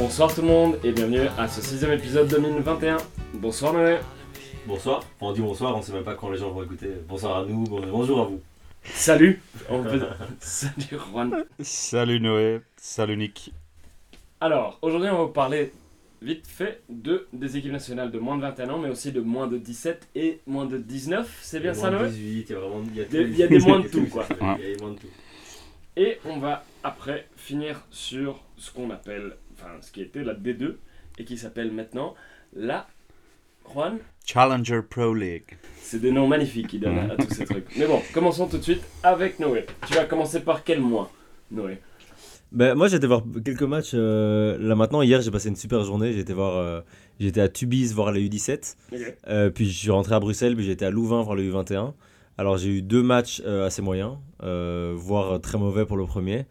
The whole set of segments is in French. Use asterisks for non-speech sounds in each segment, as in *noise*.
Bonsoir tout le monde et bienvenue à ce sixième épisode 2021. Bonsoir Noé. Bonsoir. Enfin, on dit bonsoir, on sait même pas quand les gens vont écouter. Bonsoir à nous, bon- bonjour à vous. Salut. On peut- *laughs* Salut Juan. Salut Noé, salut Nick. Alors, aujourd'hui on va vous parler vite fait de des équipes nationales de moins de 21 ans mais aussi de moins de 17 et moins de 19. C'est bien ça moins de Noé? 18, il y a vraiment il y a, Des- tout. il y a des moins de *laughs* tout, quoi. Il y a des moins de tout. Et on va après finir sur ce qu'on appelle, enfin ce qui était la D2 et qui s'appelle maintenant la Juan. Challenger Pro League. C'est des noms magnifiques qui donnent à, à tous ces trucs. Mais bon, commençons tout de suite avec Noé. Tu vas commencer par quel mois, Noé? Ben, moi, j'ai été voir quelques matchs. euh, là maintenant, hier, j'ai passé une super journée. J'ai été voir, euh, j'étais à Tubize voir la U17. Euh, puis je suis rentré à Bruxelles, puis j'ai été à Louvain voir le U21. Alors j'ai eu deux matchs euh, assez moyens, euh, voire très mauvais pour le premier.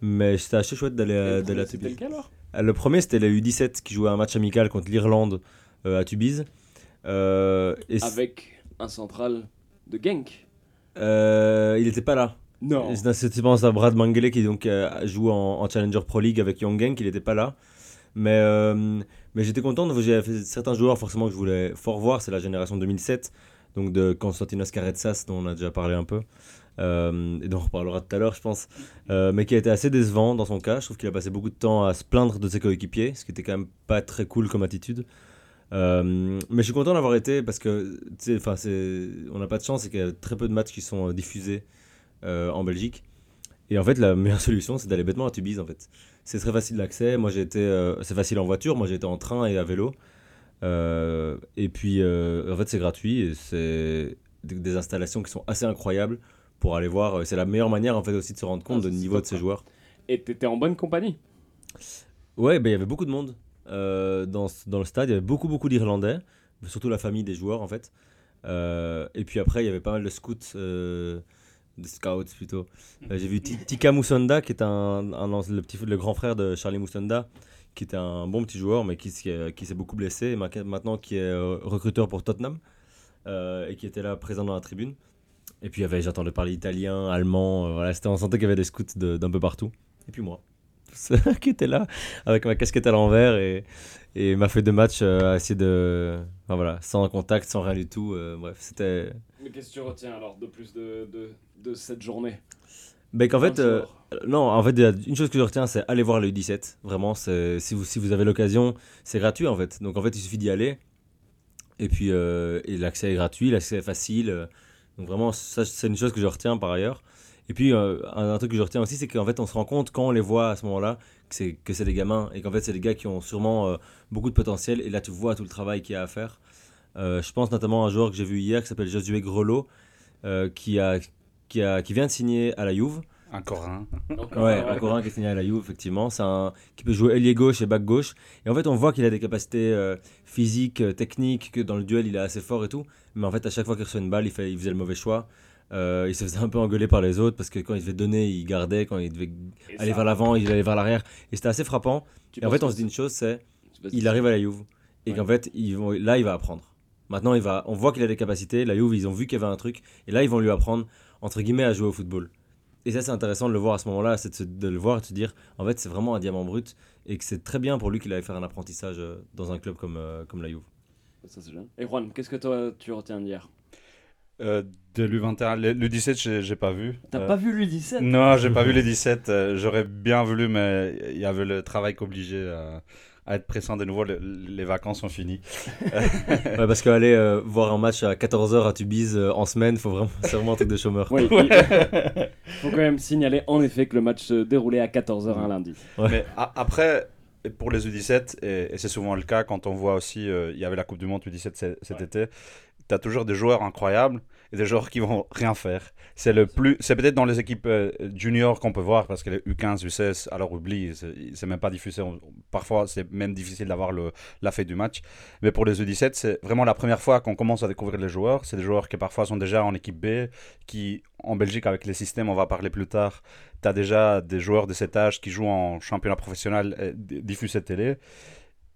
Mais c'était assez chouette d'aller à, à C'était Tubize. lequel alors? Le premier, c'était la U17 qui jouait un match amical contre l'Irlande euh, à Tubize. Euh, et Avec un central de Genk. euh, il n'était pas là. Non. C'était pense à Brad Mangele qui donc euh, joue en, en Challenger Pro League avec Young Gang, il n'était pas là. Mais, euh, mais j'étais content, fait certains joueurs forcément que je voulais fort voir, c'est la génération 2007, donc de Konstantinos Karetsas dont on a déjà parlé un peu, euh, et dont on reparlera tout à l'heure je pense, Euh, mais qui a été assez décevant dans son cas, je trouve qu'il a passé beaucoup de temps à se plaindre de ses coéquipiers, ce qui était quand même pas très cool comme attitude. Euh, mais je suis content d'avoir été parce que enfin, on n'a pas de chance, c'est qu'il y a très peu de matchs qui sont diffusés en Belgique. Et en fait, la meilleure *laughs* solution, c'est d'aller bêtement à Tubize, en fait. C'est très facile d'accès. Moi, j'ai c'est facile en voiture. Moi, j'ai été en train et à vélo. Et puis, en fait, c'est gratuit c'est des installations qui sont assez incroyables pour aller voir. Euh, C'est la meilleure manière, en fait, aussi de se rendre compte Ah, du niveau de ces joueurs. Et t'étais en bonne compagnie? Ouais, ben, il y avait beaucoup de monde euh, dans, dans le stade. Il y avait beaucoup, beaucoup d'Irlandais, surtout la famille des joueurs en fait. Euh, et puis après, il y avait pas mal de scouts, euh, de scouts plutôt. J'ai vu Ti- Tika Musonda, qui est un, le, petit, le grand frère de Charlie Musonda, qui était un bon petit joueur, mais qui, s'est- qui s'est beaucoup blessé, et ma- maintenant qui est recruteur pour Tottenham, et qui était là présent dans la tribune. Et puis il y avait, j'entendais parler italien, allemand, euh, voilà, c'était, on sentait qu'il y avait des scouts de- d'un peu partout. Et puis moi, *laughs* qui était là avec ma casquette à l'envers et, et ma feuille de match euh, à essayer de. Enfin voilà, sans contact, sans rien du tout. euh, bref, c'était. Mais qu'est-ce que tu retiens alors de plus de, de, de cette journée? Ben qu'en fait. Euh, non, en fait, une chose que je retiens, c'est aller voir le U17. Vraiment, si vous, si vous avez l'occasion, c'est gratuit en fait. Donc en fait, il suffit d'y aller. Et puis, euh, l'accès est gratuit, l'accès est facile. Donc vraiment, ça, c'est une chose que je retiens par ailleurs. Et puis, euh, un, truc que je retiens aussi, c'est qu'en fait, on se rend compte quand on les voit à ce moment-là que c'est, que c'est des gamins et qu'en fait, c'est des gars qui ont sûrement euh, beaucoup de potentiel. Et là, tu vois tout le travail qu'il y a à faire. Euh, je pense notamment à un joueur que j'ai vu hier qui s'appelle Josué Grelot, qui, a, qui, a, qui vient de signer à la Juve. Un. Encore Ouais, un, encore un qui est signé à la Juve, effectivement. C'est un qui peut jouer ailier gauche et back gauche. Et en fait, on voit qu'il a des capacités euh, physiques, euh, techniques, que dans le duel, il est assez fort et tout. Mais en fait, à chaque fois qu'il reçoit une balle, il, fait, il faisait le mauvais choix. Euh, il se faisait un peu engueuler par les autres parce que quand il devait donner, il gardait. Quand il devait Et aller ça, vers l'avant, il allait vers l'arrière. Et c'était assez frappant. tu Et en fait, on se dit une chose, c'est c'est- il arrive à la Juve et Ouais. qu'en fait, ils vont, là, il va apprendre. Maintenant, il va, on voit qu'il a des capacités. La Juve, ils ont vu qu'il y avait un truc. Et là, ils vont lui apprendre, entre guillemets, à jouer au football. Et ça, c'est intéressant de le voir à ce moment-là, c'est de, le voir et de se dire, en fait, c'est vraiment un diamant brut. Et que c'est très bien pour lui qu'il aille faire un apprentissage euh, dans un club comme, euh, comme la Juve. Ça, c'est bien. Et Juan, qu'est-ce que toi tu retiens d'hier? Euh, de l'U21, le, le 17, j'ai, j'ai pas vu. T'as Euh, pas vu le 17 Non, j'ai pas vu les 17. euh, j'aurais bien voulu, mais il y avait le travail qu'obligé à, être pressant de nouveau. le- les vacances sont finies. *laughs* Ouais, parce qu'aller euh, voir un match à 14h à Tubize euh, en semaine, faut vraiment, *laughs* c'est vraiment un truc de chômeur. Il *laughs* faut quand même signaler en effet que le match se déroulait à 14h un lundi. Ouais. Mais a- après, pour les U17, et, et c'est souvent le cas quand on voit aussi, euh, il y avait la Coupe du Monde U17 c- cet été, tu as toujours des joueurs incroyables des joueurs qui vont rien faire. C'est le plus, c'est peut-être dans les équipes euh, juniors qu'on peut voir parce que les U15, U16, alors oublie, c'est même pas diffusé. Parfois, c'est même difficile d'avoir le- la fête du match. Mais pour les U17, c'est vraiment la première fois qu'on commence à découvrir les joueurs. C'est des joueurs qui parfois sont déjà en équipe B, qui en Belgique avec les systèmes, on va parler plus tard, tu as déjà des joueurs de cet âge qui jouent en championnat professionnel euh, diffusé télé.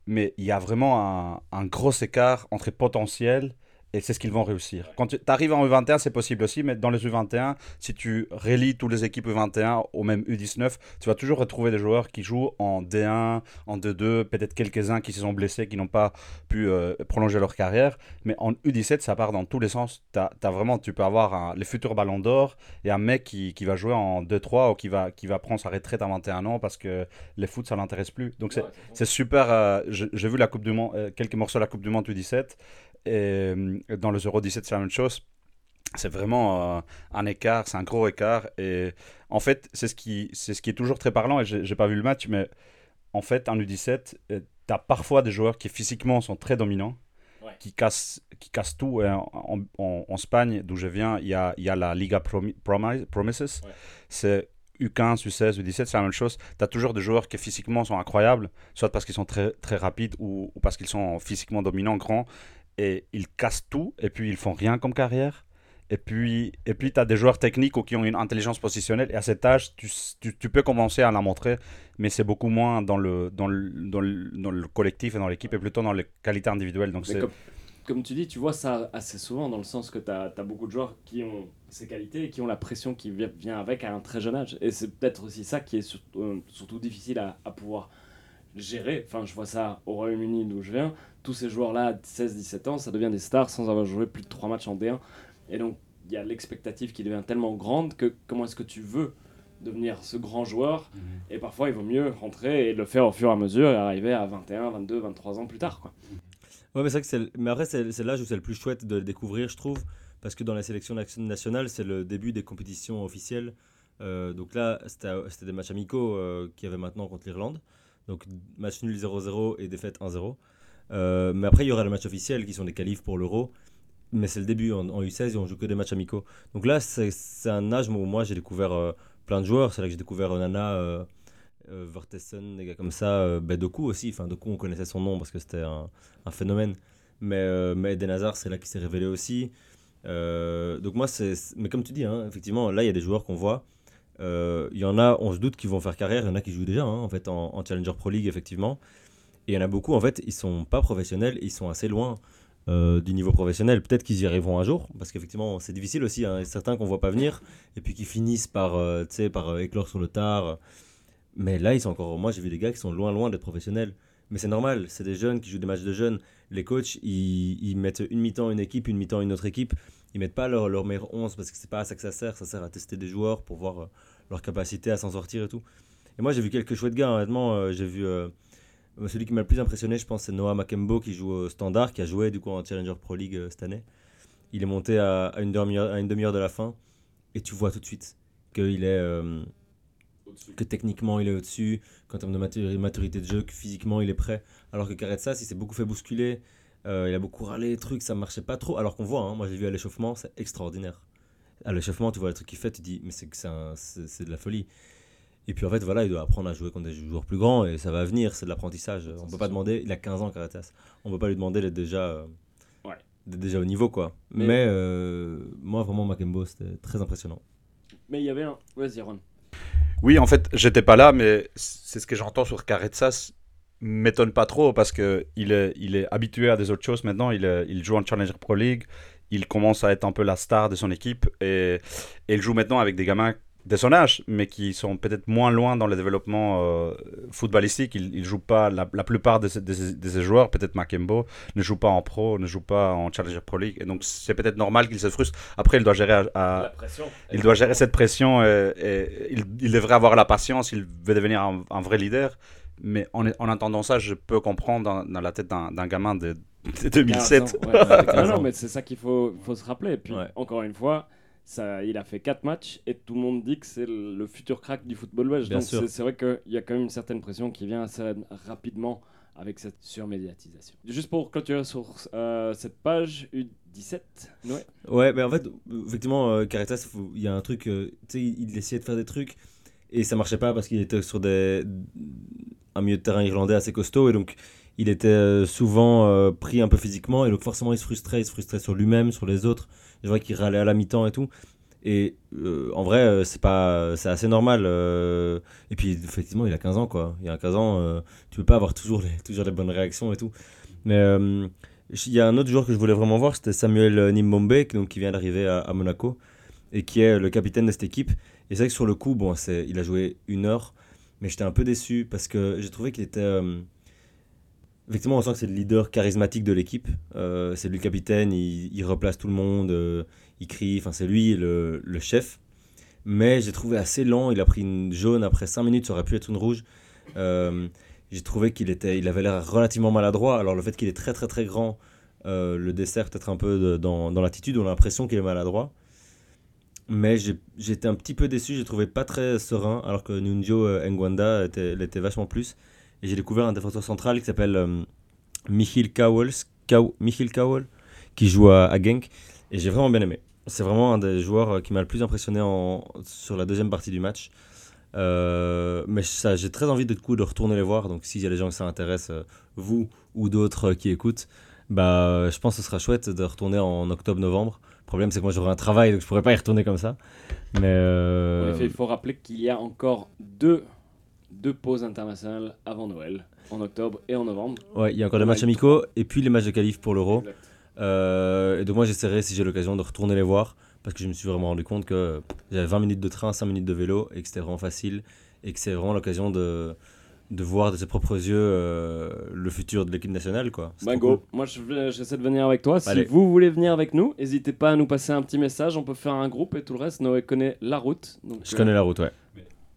Mais il y a vraiment un gros écart entre potentiel Et c'est ce qu'ils vont réussir. Quand tu arrives en U21, c'est possible aussi, mais dans les U21, si tu relis toutes les équipes U21 au même U19, tu vas toujours retrouver des joueurs qui jouent en D1, en D2, peut-être quelques-uns qui se sont blessés, qui n'ont pas pu euh, prolonger leur carrière. Mais en U17, ça part dans tous les sens. T'as, as vraiment, tu peux avoir un- les futurs ballons d'or et un mec qui, qui va jouer en 2-3 ou qui va, qui va prendre sa retraite à 21 ans parce que les foot, ça l'intéresse plus. Donc c'est, Ouais, super. euh, J'ai vu la coupe du Monde, euh, quelques morceaux de la Coupe du Monde U17 et euh, dans les Euro 17 c'est la même chose. C'est vraiment euh, un écart, c'est un gros écart et en fait c'est ce qui c'est ce qui est toujours très parlant et j'ai pas vu le match mais en fait en U17 tu as parfois des joueurs qui physiquement sont très dominants Ouais. qui cassent qui cassent tout en, en, en- en Espagne d'où je viens il y a, y a la Liga Promi- Promi- Promises Ouais. c'est U15, U16, U17, c'est la même chose. Tu as toujours des joueurs qui physiquement sont incroyables, soit parce qu'ils sont très, très rapides ou, ou parce qu'ils sont physiquement dominants, grands, et ils cassent tout, et puis ils font rien comme carrière. Et puis, et puis tu as des joueurs techniques ou qui ont une intelligence positionnelle, et à cet âge, tu, tu, tu peux commencer à la montrer, mais c'est beaucoup moins dans le, dans, le, dans, le, dans le collectif et dans l'équipe, et plutôt dans les qualités individuelles. Donc c'est comme, comme tu dis, tu vois ça assez souvent dans le sens que tu as, beaucoup de joueurs qui ont ces qualités et qui ont la pression qui vi- vient avec à un très jeune âge. Et c'est peut-être aussi ça qui est sur- euh, surtout difficile à, à pouvoir gérer. Enfin, je vois ça au Royaume-Uni d'où je viens. Tous ces joueurs-là, 16-17 ans, ça devient des stars sans avoir joué plus de 3 matchs en D1. Et donc, il y a l'expectative qui devient tellement grande que comment est-ce que tu veux devenir ce grand joueur? Et parfois, il vaut mieux rentrer et le faire au fur et à mesure et arriver à 21, 22, 23 ans plus tard. Quoi. Ouais, mais c'est vrai que c'est. le- Mais après, c'est l'âge où c'est le plus chouette de le découvrir, je trouve. Parce que dans la sélection nation- nationale, c'est le début des compétitions officielles. Euh, donc là, c'était c'était des matchs amicaux euh, qu'il y avait maintenant contre l'Irlande. Donc match nul 0-0 et défaite 1-0. Euh, mais après, il y aura les matchs officiels qui sont des qualifs pour l'Euro. Mais c'est le début en, en U16 et on joue que des matchs amicaux. Donc là, c'est un âge où moi j'ai découvert euh, plein de joueurs. C'est là que j'ai découvert euh, euh, Vertessen, des gars comme ça. Ben, aussi. Enfin, Doku, on connaissait son nom parce que c'était un, phénomène. Mais, mais c'est là qu'il s'est révélé aussi. Donc moi, c'est... Mais comme tu dis, hein, effectivement, là, il y a des joueurs qu'on voit. Euh, Il y en a, on se doute qu'ils vont faire carrière. Il y en a qui jouent déjà, hein, en fait, en, en Challenger Pro League, effectivement. Et il y en a beaucoup, en fait, ils sont pas professionnels. Ils sont assez loin euh, du niveau professionnel. Peut-être qu'ils y arriveront un jour. Parce qu'effectivement, c'est difficile aussi. Hein, certains qu'on voit pas venir. Et puis qui finissent par, euh, par euh, éclore sur le tard. Mais là, ils sont encore... Moi, j'ai vu des gars qui sont loin, loin d'être professionnels. Mais c'est normal, c'est des jeunes qui jouent des matchs de jeunes. Les coachs, ils mettent une mi-temps une équipe, une mi-temps une autre équipe. Ils mettent pas leur, leur meilleur 11 parce que c'est pas à ça que ça sert. Ça sert à tester des joueurs pour voir euh, leur capacité à s'en sortir et tout. Et moi, j'ai vu quelques chouettes gars, honnêtement. euh, j'ai vu euh, celui qui m'a le plus impressionné, je pense, c'est Noah Makembo qui joue au Standard, qui a joué du coup en Challenger Pro League cette année. Il est monté à, à une demi-heure de la fin et tu vois tout de suite qu'il est. euh, que techniquement il est au-dessus, qu'en termes de maturi- maturité de jeu, que physiquement il est prêt. Alors que Carretsas, il s'est beaucoup fait bousculer, il a beaucoup râlé, les trucs, ça marchait pas trop. Alors qu'on voit, hein, moi j'ai vu à l'échauffement, c'est extraordinaire. À l'échauffement, tu vois le truc qu'il fait, tu dis, mais c'est que c'est de la folie. Et puis en fait, voilà, il doit apprendre à jouer contre des joueurs plus grands et ça va venir, c'est de l'apprentissage. On peut pas demander, il a 15 ans, Carretsas. On peut pas lui demander d'être déjà, euh, Ouais. déjà au niveau, quoi. Mais- Mais, euh, moi, vraiment, Makembo, c'était très impressionnant. Mais il y avait un. Vas-y, Ron. Oui, en fait, j'étais pas là, mais c'est ce que j'entends sur Carretsas m'étonne pas trop parce que il est, il est habitué à des autres choses maintenant. Il, est- il joue en Challenger Pro League, il commence à être un peu la star de son équipe et, et il joue maintenant avec des gamins de son âge, mais qui sont peut-être moins loin dans le développement euh, footballistique. Il, il joue pas, la, la plupart de ces, de ces- de ces joueurs, peut-être Makembo, ne joue pas en pro, ne joue pas en Challenger Pro League. Et donc, c'est peut-être normal qu'il se frustre. Après, il doit gérer à- à, La pression. Il doit gérer cette pression et, et il, il devrait avoir la patience, il veut devenir un, un vrai leader. Mais en, en entendant ça, je peux comprendre dans, dans la tête d'un gamin de, de 2007. 15 ans, ouais. Ouais, *laughs* non, 15 non, ans. mais c'est ça qu'il faut, faut se rappeler. Et puis, Ouais. encore une fois, ça, il a fait 4 matchs et tout le monde dit que c'est le le futur crack du football belge. Bien Donc, c'est vrai qu'il y a quand même une certaine pression qui vient assez rapidement avec cette surmédiatisation. Juste pour clôturer sur euh, cette page U17, ouais. Ouais, mais en fait, effectivement, euh, Caritas, il y a un truc, euh, tu sais, il, il essayait de faire des trucs et ça marchait pas parce qu'il était sur des, un milieu de terrain irlandais assez costaud et donc il était euh, souvent euh, pris un peu physiquement et donc forcément il se frustrait, il se frustrait sur lui-même, sur les autres. Je vois qu'il râlait à la mi-temps et tout. Et euh, en vrai, c'est pas, c'est assez normal. et puis effectivement, il a 15 ans quoi. Il a 15 ans, tu peux pas avoir toujours les, toujours les bonnes réactions et tout. Mais Il y a un autre joueur que je voulais vraiment voir, c'était Samuel Nimbombe, qui- donc, qui vient d'arriver à, à Monaco et qui est le capitaine de cette équipe. Et c'est vrai que sur le coup, bon, c'est, il a joué une heure, mais j'étais un peu déçu parce que j'ai trouvé qu'il était. euh, effectivement, on sent que c'est le leader charismatique de l'équipe. Euh, c'est lui le capitaine, il, replace tout le monde, euh, il crie, enfin, c'est lui le, chef. Mais j'ai trouvé assez lent, il a pris une jaune après 5 minutes, ça aurait pu être une rouge. J'ai trouvé qu'il était, il avait l'air relativement maladroit. Alors le fait qu'il est très très très grand le dessert peut-être un peu dans, dans l'attitude, on a l'impression qu'il est maladroit. Mais j'étais un petit peu déçu, j'ai trouvé pas très serein, alors que Nunjo euh, Ngwanda était, l'était vachement plus. Et j'ai découvert un défenseur central qui s'appelle euh, Michiel Kowal, qui joue à, à Genk, et j'ai vraiment bien aimé. C'est vraiment un des joueurs euh, qui m'a le plus impressionné en, sur la deuxième partie du match. Euh, mais ça, j'ai très envie de, de retourner les voir. Donc, s'il y a des gens que ça intéresse, vous ou d'autres qui écoutent, bah, je pense que ce sera chouette de retourner en octobre-novembre. Le problème, c'est que moi, j'aurai un travail, donc je pourrais pas y retourner comme ça. Mais En euh, effet, il faut rappeler qu'il y a encore deux, deux pauses internationales avant Noël, en octobre et en novembre. ouais, il y a encore des Ouais. matchs amicaux et puis les matchs de qualif pour l'Euro. Euh, et donc, moi, j'essaierai, si j'ai l'occasion, de retourner les voir parce que je me suis vraiment rendu compte que j'avais 20 minutes de train, 5 minutes de vélo et que c'était vraiment facile et que c'est vraiment l'occasion de, de voir de ses propres yeux euh, le futur de l'équipe nationale. Quoi. C'est Bah cool. moi j'essaie de venir avec toi. Si Allez. vous voulez venir avec nous, n'hésitez pas à nous passer un petit message. On peut faire un groupe et tout le reste, Noé connaît la route. Donc, Je euh, connais la route, ouais.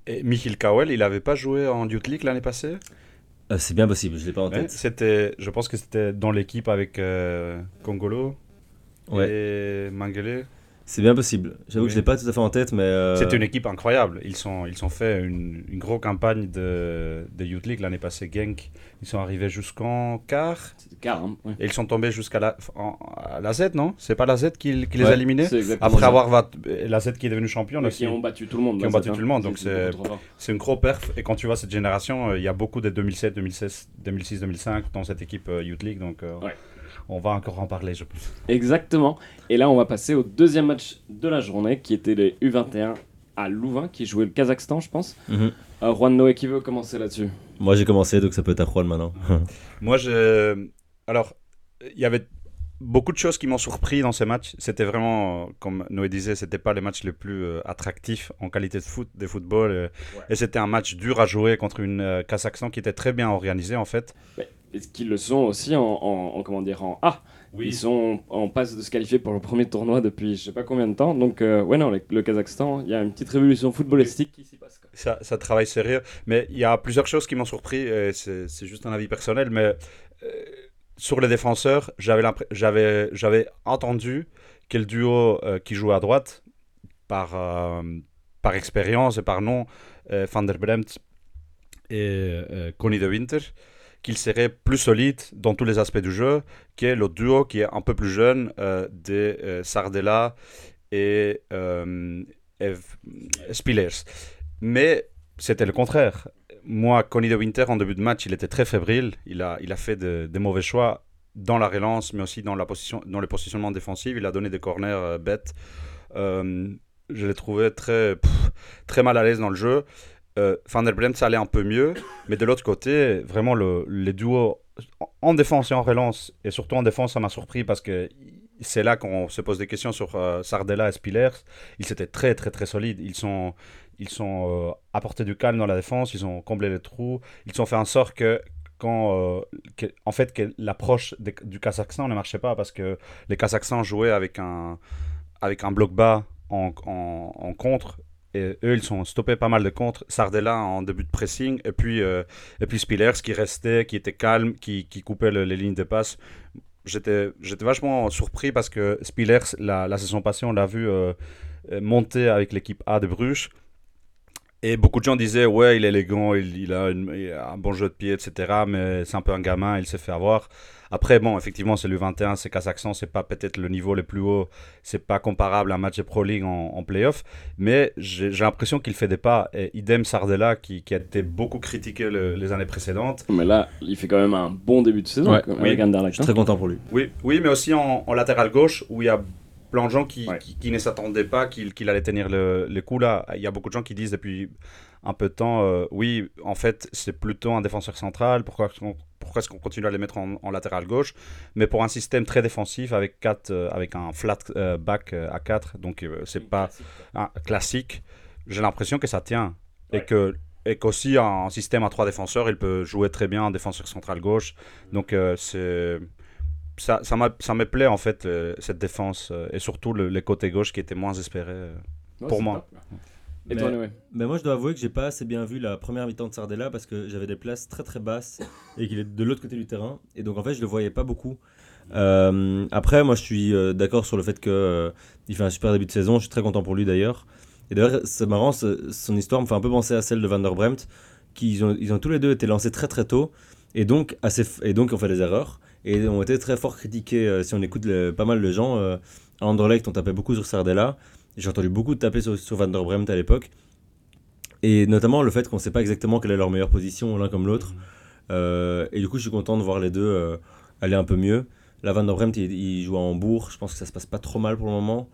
Et Michiel Kowel, il n'avait pas joué en Youth League l'année passée? Euh, c'est bien possible, je l'ai pas en Ouais, tête. C'était, je pense que c'était dans l'équipe avec euh, Congolo Ouais. et Mangele. C'est bien possible. J'avoue Oui. que je l'ai pas tout à fait en tête, mais. euh, C'était une équipe incroyable. Ils sont, ils ont fait une, une grosse campagne de, de Youth League l'année passée. Genk, ils sont arrivés jusqu'en quart C'est car, hein, ouais. et ils sont tombés jusqu'à la, en- à la Z, non? C'est pas la Z qui, qui les Ouais, a éliminés C'est Après ça. avoir la Z qui est devenue championne Ouais, aussi. qui ont battu tout le monde. Qui ont battu tout le monde, donc beaucoup c'est-. C'est une grosse perf. Et quand tu vois cette génération, euh, il y a beaucoup de 2007, 2016, 2006, 2005 dans cette équipe euh, Youth League. Donc euh, Ouais. On va encore en parler, je pense. Exactement. Et là, on va passer au deuxième match de la journée, qui était les U21 à Louvain, qui jouait le Kazakhstan, je pense. Euh, Juan Noé, qui veut commencer là-dessus? Moi j'ai commencé, donc ça peut être à Juan maintenant. *laughs* Moi, je. Alors, il y avait beaucoup de choses qui m'ont surpris dans ces matchs. C'était vraiment, comme Noé disait, c'était pas les matchs les plus euh, attractifs en qualité de foot, de football. euh, Et c'était un match dur à jouer contre une euh, Kazakhstan qui était très bien organisée, en fait. Qu'ils le sont aussi en, en- en- comment dire, en A Ils sont en passe de se qualifier pour le premier tournoi depuis je sais pas combien de temps. Donc, euh, ouais, non, le, le Kazakhstan, il y a une petite révolution footballistique qui s'y passe. quoi. Ça, ça travaille sérieux. Mais il y a plusieurs choses qui m'ont surpris. C'est juste un avis personnel. Mais euh, sur les défenseurs, j'avais entendu que le duo euh, qui joue à droite, par, euh, par expérience et par nom, Van der Bremt et Connie de Winter, qu'il serait plus solide dans tous les aspects du jeu que le duo qui est un peu plus jeune euh, de euh, Sardella et euh, Spillers. Mais c'était le contraire. Moi, Connie de Winter, en début de match, il était très fébrile. Il a, il a fait de- des mauvais choix dans la relance, mais aussi dans, la position, dans le positionnement défensif. Il a donné des corners euh, bêtes. Je l'ai trouvé très, très mal à l'aise dans le jeu. Euh, Van der Bremt, ça allait un peu mieux. Mais de l'autre côté, vraiment, le, les duos en- en défense et en relance, et surtout en défense, ça m'a surpris parce que c'est là qu'on se pose des questions sur euh, Sardella et Spillers. Ils étaient très, très, très solides. Ils sont, ils sont euh, apporté du calme dans la défense, ils ont comblé les trous, ils ont fait en sorte que quand euh, en fait que l'approche du Kazakhstan ne marchait pas parce que les Kazakhstans jouaient avec un avec un bloc bas en, en contre et eux ils sont stoppés pas mal de contre Sardella en début de pressing et puis euh, et puis Spillers qui restait qui était calme qui, qui coupait le- les lignes de passe j'étais vachement surpris parce que Spillers la, la saison passée on l'a vu euh, euh, monter avec l'équipe A de Bruges et beaucoup de gens disaient, ouais, il est élégant, il, a, il a un bon jeu de pied, etc. Mais c'est un peu un gamin, il s'est fait avoir. Après, bon, effectivement, c'est le 21, c'est Kazakhstan, c'est pas peut-être le niveau le plus haut, c'est pas comparable à un match de Pro League en, en playoff. Mais j'ai j'ai l'impression qu'il fait des pas. Et idem Sardella, qui, qui a été beaucoup critiqué le- les années précédentes. Mais là, il fait quand même un bon début de saison Ouais, quoi, oui. avec Je Anderlecht. suis hein. très content pour lui. Oui, oui mais aussi en, en latéral gauche, où il y a plein de gens qui, Ouais. qui, qui ne s'attendaient pas qu'il allait tenir le, les coups là. Il y a beaucoup de gens qui disent depuis un peu de temps, euh, oui, en fait, c'est plutôt un défenseur central. Pourquoi, est-ce qu'on- pourquoi est-ce qu'on continue à les mettre en, en latéral gauche? Mais pour un système très défensif avec, quatre, euh, avec un flat euh, back à 4, donc euh, c'est pas un classique, j'ai l'impression que ça tient. Et que et qu'aussi un système à trois défenseurs, il peut jouer très bien en défenseur central gauche. Donc euh, c'est ça, ça, me plaît en fait euh, cette défense euh, et surtout le, les côtés gauche qui étaient moins espérés. euh. Ouais, Pour moi. Et Mais- toi, Noé? Mais moi, je dois avouer que j'ai pas assez bien vu la première mi-temps de Sardella parce que j'avais des places très très basses et qu'il est de l'autre côté du terrain. Et donc, en fait, je le voyais pas beaucoup. Euh, après, moi, je suis euh, d'accord sur le fait que euh, il fait un super début de saison. Je suis très content pour lui d'ailleurs. Et d'ailleurs, c'est marrant, son histoire me fait un peu penser à celle de Van der Bremt, qui ils ont, ils ont tous les deux été lancés très très tôt et donc assez et donc ont fait des erreurs et ont été très fort critiqués. euh, si on écoute pas mal de gens, euh, à Anderlecht, on tapait beaucoup sur Sardella. J'ai entendu beaucoup de taper sur, sur Van der Bremt à l'époque. Et notamment le fait qu'on ne sait pas exactement quelle est leur meilleure position l'un comme l'autre. Euh, et du coup, je suis content de voir les deux aller un peu mieux. La Van der Bremt, il, il joue à Hambourg. Je pense que ça se passe pas trop mal pour le moment.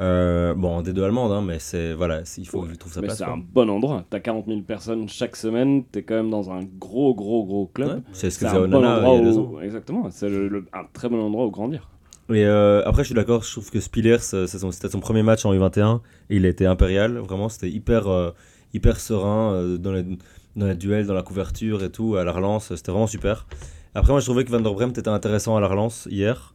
Euh, bon, des deux allemandes, hein, mais c'est voilà, il faut Ouais, qu'il trouve sa Mais place. c'est un bon endroit. T'as 40 000 personnes chaque semaine. T'es quand même dans un gros, gros, gros club. Ouais, c'est ce que faisait bon Onana endroit il y a deux ans. où... Exactement. C'est un très bon endroit où grandir. Et euh, après, je suis d'accord, je trouve que Spillers, euh, son- c'était son premier match en U21 et il été impérial. Vraiment, c'était hyper, euh, hyper serein euh, dans, les, dans les duels, dans la couverture et tout, à la relance. C'était vraiment super. Après, moi, je trouvais que Van der Bremt était intéressant à la relance hier.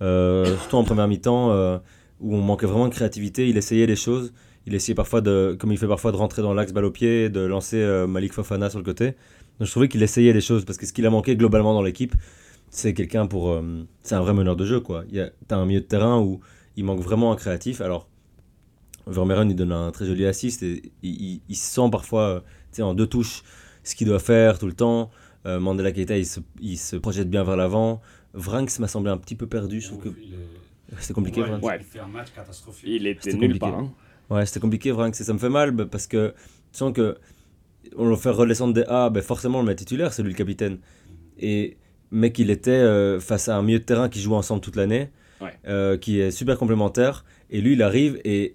Euh, surtout en première mi-temps euh, où on manquait vraiment de créativité. Il essayait des choses. Il essayait parfois, de, comme il fait parfois, de rentrer dans l'axe balle au pied, de lancer euh, Malik Fofana sur le côté. Donc je trouvais qu'il essayait des choses parce que ce qu'il a manqué globalement dans l'équipe, c'est quelqu'un pour. euh, c'est un vrai meneur de jeu, quoi. Il y a- T'as un milieu de terrain où il manque vraiment un créatif. Alors, Vermeeren, il donne un très joli assist et il, sent parfois, euh, en deux touches, ce qu'il doit faire tout le temps. Euh, Mandela Keita, il se, il se projette bien vers l'avant. Vranks m'a semblé un petit peu perdu. Je trouve que c'était compliqué, Ouais, Vranks. Ouais. Il fait un match catastrophique. Il était compliqué. part. hein. Ouais, c'était compliqué, Vranks. Et ça me fait mal bah, parce que tu sens que on le fait redescendre des A, bah, forcément, on le met titulaire, c'est lui le capitaine. Et, mais qu'il était euh, face à un milieu de terrain qui joue ensemble toute l'année, Ouais. euh, qui est super complémentaire. Et lui, il arrive et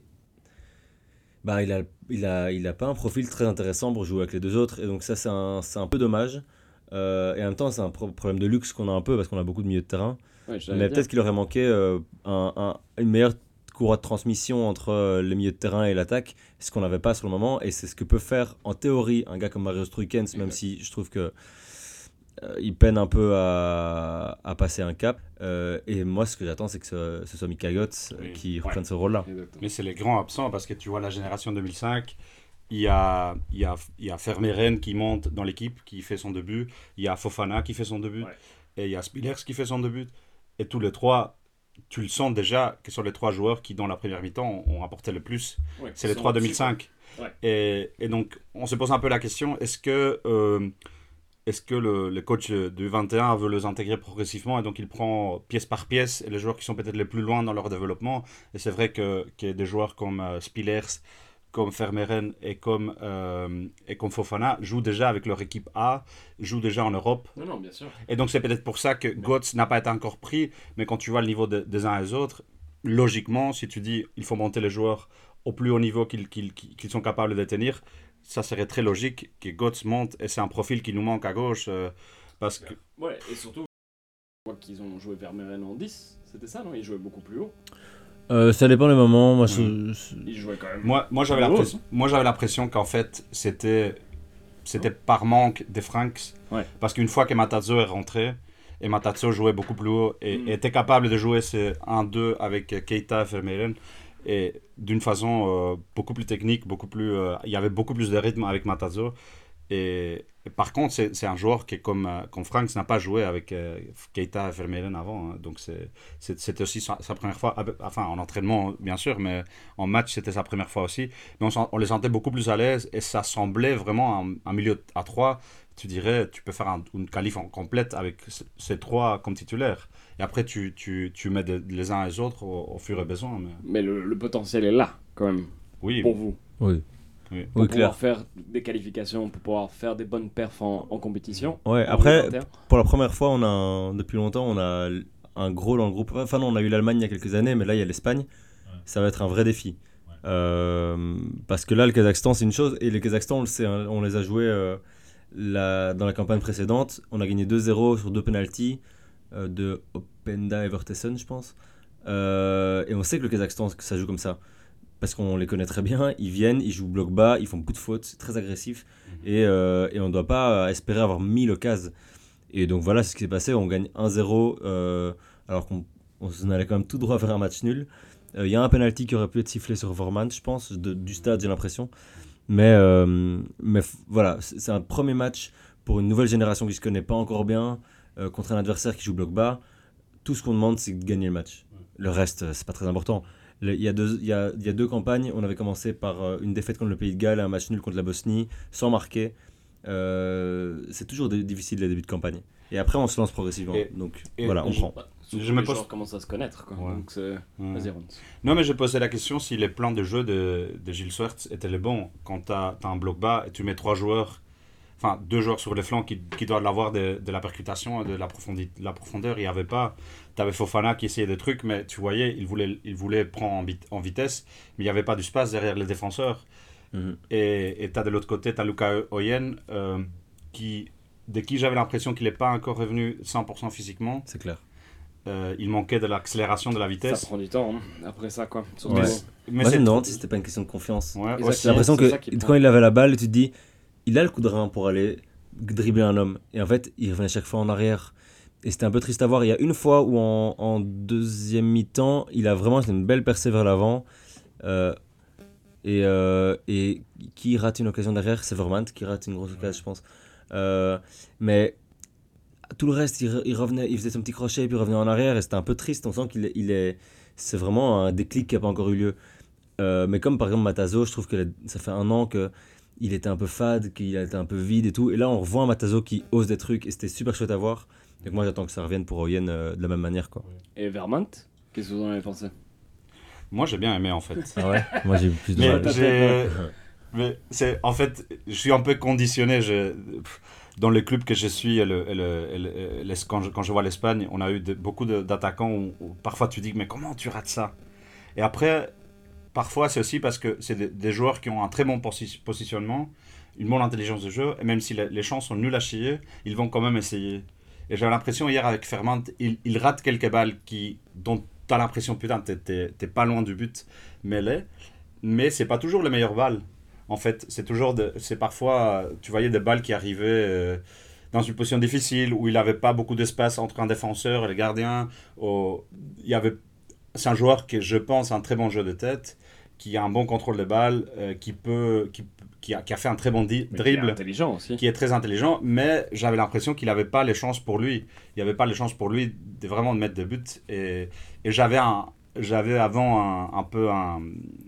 bah, il a, il, a, il a pas un profil très intéressant pour jouer avec les deux autres. Et donc, ça, c'est un, c'est un peu dommage. Euh, et en même temps, c'est un pro- problème de luxe qu'on a un peu parce qu'on a beaucoup de milieux de terrain. Ouais, Mais peut-être qu'il aurait manqué euh, un- un- une meilleure courroie de transmission entre euh, les milieux de terrain et l'attaque, ce qu'on n'avait pas sur le moment, et c'est ce que peut faire en théorie un gars comme Mario Struikens, même si je trouve que euh, il peine un peu à, à passer un cap. Euh, et moi, ce que j'attends, c'est que ce, ce soit Mika Oui. qui Ouais. reprenne ce rôle-là. Mais c'est les grands absents parce que tu vois la génération 2005, il y a, il y a, il y a Vermeeren qui monte dans l'équipe, qui fait son début, il y a Fofana qui fait son début, Ouais. et il y a Spillers qui fait son début. Et tous les trois, tu le sens déjà que sont les trois joueurs qui, dans la première mi-temps, ont, ont apporté le plus. Ouais, C'est les trois sont au-dessus, 2005. Ouais. Et, et donc, on se pose un peu la question est-ce que, euh, est-ce que le, le coach du 21 veut les intégrer progressivement et donc il prend pièce par pièce les joueurs qui sont peut-être les plus loin dans leur développement? Et c'est vrai que, que des joueurs comme euh, Spillers, comme Vermeeren et comme, euh, et comme Fofana jouent déjà avec leur équipe A, jouent déjà en Europe. Non, non, bien sûr. Et donc c'est peut-être pour ça que Götze n'a pas été encore pris, mais quand tu vois le niveau de- des uns et des autres, logiquement, si tu dis il faut monter les joueurs au plus haut niveau qu'ils sont capables de tenir, ça serait très logique que Götze monte, et c'est un profil qui nous manque à gauche, euh, parce que... Ouais, et surtout, je crois qu'ils ont joué Vermeeren en 10. C'était ça, non? Ils jouaient beaucoup plus haut. Euh, ça dépend des moments. Moi, quand même. Moi, moi j'avais l'impression moi, j'avais l'impression qu'en fait, c'était c'était par manque des Franks, Ouais. parce qu'une fois que Matazzo est rentré, et Matazzo jouait beaucoup plus haut, et, Mm. était capable de jouer ces 1-2 avec Keita et Vermeeren, et d'une façon euh, beaucoup plus technique, beaucoup plus, euh, il y avait beaucoup plus de rythme avec Matazzo. Et, et par contre, c'est un joueur qui, comme, euh, comme Franks, n'a pas joué avec euh, Keita et Vermeeren avant. hein. donc c'est- c'est- c'était aussi sa, sa première fois, enfin en entraînement bien sûr, mais en match c'était sa première fois aussi. Mais on, les sentait beaucoup plus à l'aise et ça semblait vraiment un, un milieu à trois. Tu dirais, tu peux faire un- une qualif en complète avec ces trois comme titulaires. Et après, tu, tu, tu mets de- les uns et les autres au, au fur et à mesure. Mais... Mais le, le potentiel est là, quand même, Oui, pour vous. Oui. Oui. Pour Oui, pouvoir clair. faire des qualifications, pour pouvoir faire des bonnes perfs en, en compétition. Ouais, En après, U21. pour la première fois, on a un- depuis longtemps, on a un gros dans le groupe. Enfin, non, on a eu l'Allemagne il y a quelques années, mais là, il y a l'Espagne. Ça va être un vrai défi. Euh, parce que là, le Kazakhstan, c'est une chose. Et le Kazakhstan, on le sait, hein, on les a joués euh, la- dans la campagne précédente. On a gagné 2-0 sur deux penalties euh, de Openda et Vertessen, je pense. Euh, et on sait que le Kazakhstan, que ça joue comme ça. Parce qu'on les connaît très bien. Ils viennent, ils jouent bloc bas, ils font beaucoup de fautes, c'est très agressif. Et, euh, et on ne doit pas espérer avoir 1000 occasions. Et donc voilà ce qui s'est passé. On gagne 1-0 euh, alors qu'on on allait quand même tout droit vers un match nul. Euh, Il y a un penalty qui aurait pu être sifflé sur Vorman, je pense, de- du stade, j'ai l'impression. Mais, euh, mais voilà, c'est un premier match pour une nouvelle génération qui ne se connaît pas encore bien, euh, contre un adversaire qui joue bloc bas. Tout ce qu'on demande, c'est de gagner le match. Le reste, euh, c'est pas très important. Il y, a deux, il, y a, il y a deux campagnes. On avait commencé par euh, une défaite contre le Pays de Galles et un match nul contre la Bosnie, sans marquer. Euh, c'est toujours difficile les débuts de campagne. Et après, on se lance progressivement. Et- Donc et voilà, on je- prend. Surtout Je me les pose- joueurs commencent à se connaître. Quoi. Ouais. Donc. Hmm. Vas-y, Ron. Non, mais je posais la question si les plans de jeu de, de Gilles Swerts étaient les bons. Quand tu as, un bloc bas et tu mets trois joueurs, enfin deux joueurs sur les flancs qui, qui doivent avoir de, de la percutation et de la, de la profondeur, il n'y avait pas. Tu avais Fofana qui essayait des trucs, mais tu voyais, il voulait, il voulait prendre en, vit- en vitesse, mais il n'y avait pas d'espace derrière les défenseurs. Mhm. Et tu as de l'autre côté, tu as Luca Oyen, euh, qui, de qui j'avais l'impression qu'il n'est pas encore revenu 100% physiquement. C'est clair. Euh, il manquait de l'accélération, de la Ça vitesse. prend du temps hein, après ça. Quoi. Ouais. Mais Moi, je c'est- me demande si c'était pas une question de confiance. Ouais. J'ai l'impression que ça quand prend. il avait la balle, tu te dis, il a le coup de rein pour aller dribbler un homme. Et en fait, il revenait chaque fois en arrière. Et c'était un peu triste à voir. Il y a une fois où en, deuxième mi-temps, il a vraiment une belle percée vers l'avant. Euh, et, euh, et qui rate une occasion derrière? C'est Vermont qui rate une grosse occasion, je pense. Euh, mais tout le reste, il, re- il revenait, il faisait son petit crochet et puis revenait en arrière. Et c'était un peu triste. On sent qu'il est, c'est vraiment un déclic qui n'a pas encore eu lieu. Mais comme par exemple Matazo, je trouve que ça fait un an que il était un peu fade, qu'il a été un peu vide et tout. Et là, on revoit un Matazo qui ose des trucs et c'était super chouette à voir. Donc moi, j'attends que ça revienne pour Oyen euh, de la même manière. Quoi. Et Vermont, qu'est-ce que vous en avez pensé? Moi, j'ai bien aimé en fait. Ah ouais? Moi, j'ai eu plus de Mais mal. j'ai- mais c'est en fait, je suis un peu conditionné. Je, dans le club que je suis, et le, et le- et le- et l'Es- quand, je, quand je vois l'Espagne, on a eu de- beaucoup de- d'attaquants où, où parfois tu dis mais comment tu rates ça? Et après, parfois c'est aussi parce que c'est des, joueurs qui ont un très bon posi- positionnement, une bonne intelligence de jeu, et même si les, chances sont nulles à chier, ils vont quand même essayer. Et j'avais l'impression hier avec Fermand, il, rate quelques balles qui, dont tu as l'impression putain, t'es- pas loin du but mêlé, mais c'est pas toujours les meilleures balles. En fait, c'est toujours, c'est parfois, tu voyais des balles qui arrivaient euh, dans une position difficile où il n'avait pas beaucoup d'espace entre un défenseur et le gardien. Il y avait, c'est un joueur qui, je pense, a un très bon jeu de tête, qui a un bon contrôle de balle, euh, qui peut, qui, qui a, qui a fait un très bon di- Mais qui est dribble intelligent aussi. qui est très intelligent, mais j'avais l'impression qu'il n'avait pas les chances pour lui. Il n'y avait pas les chances pour lui de vraiment de mettre des buts. Et, et j'avais un, j'avais avant un, un peu un,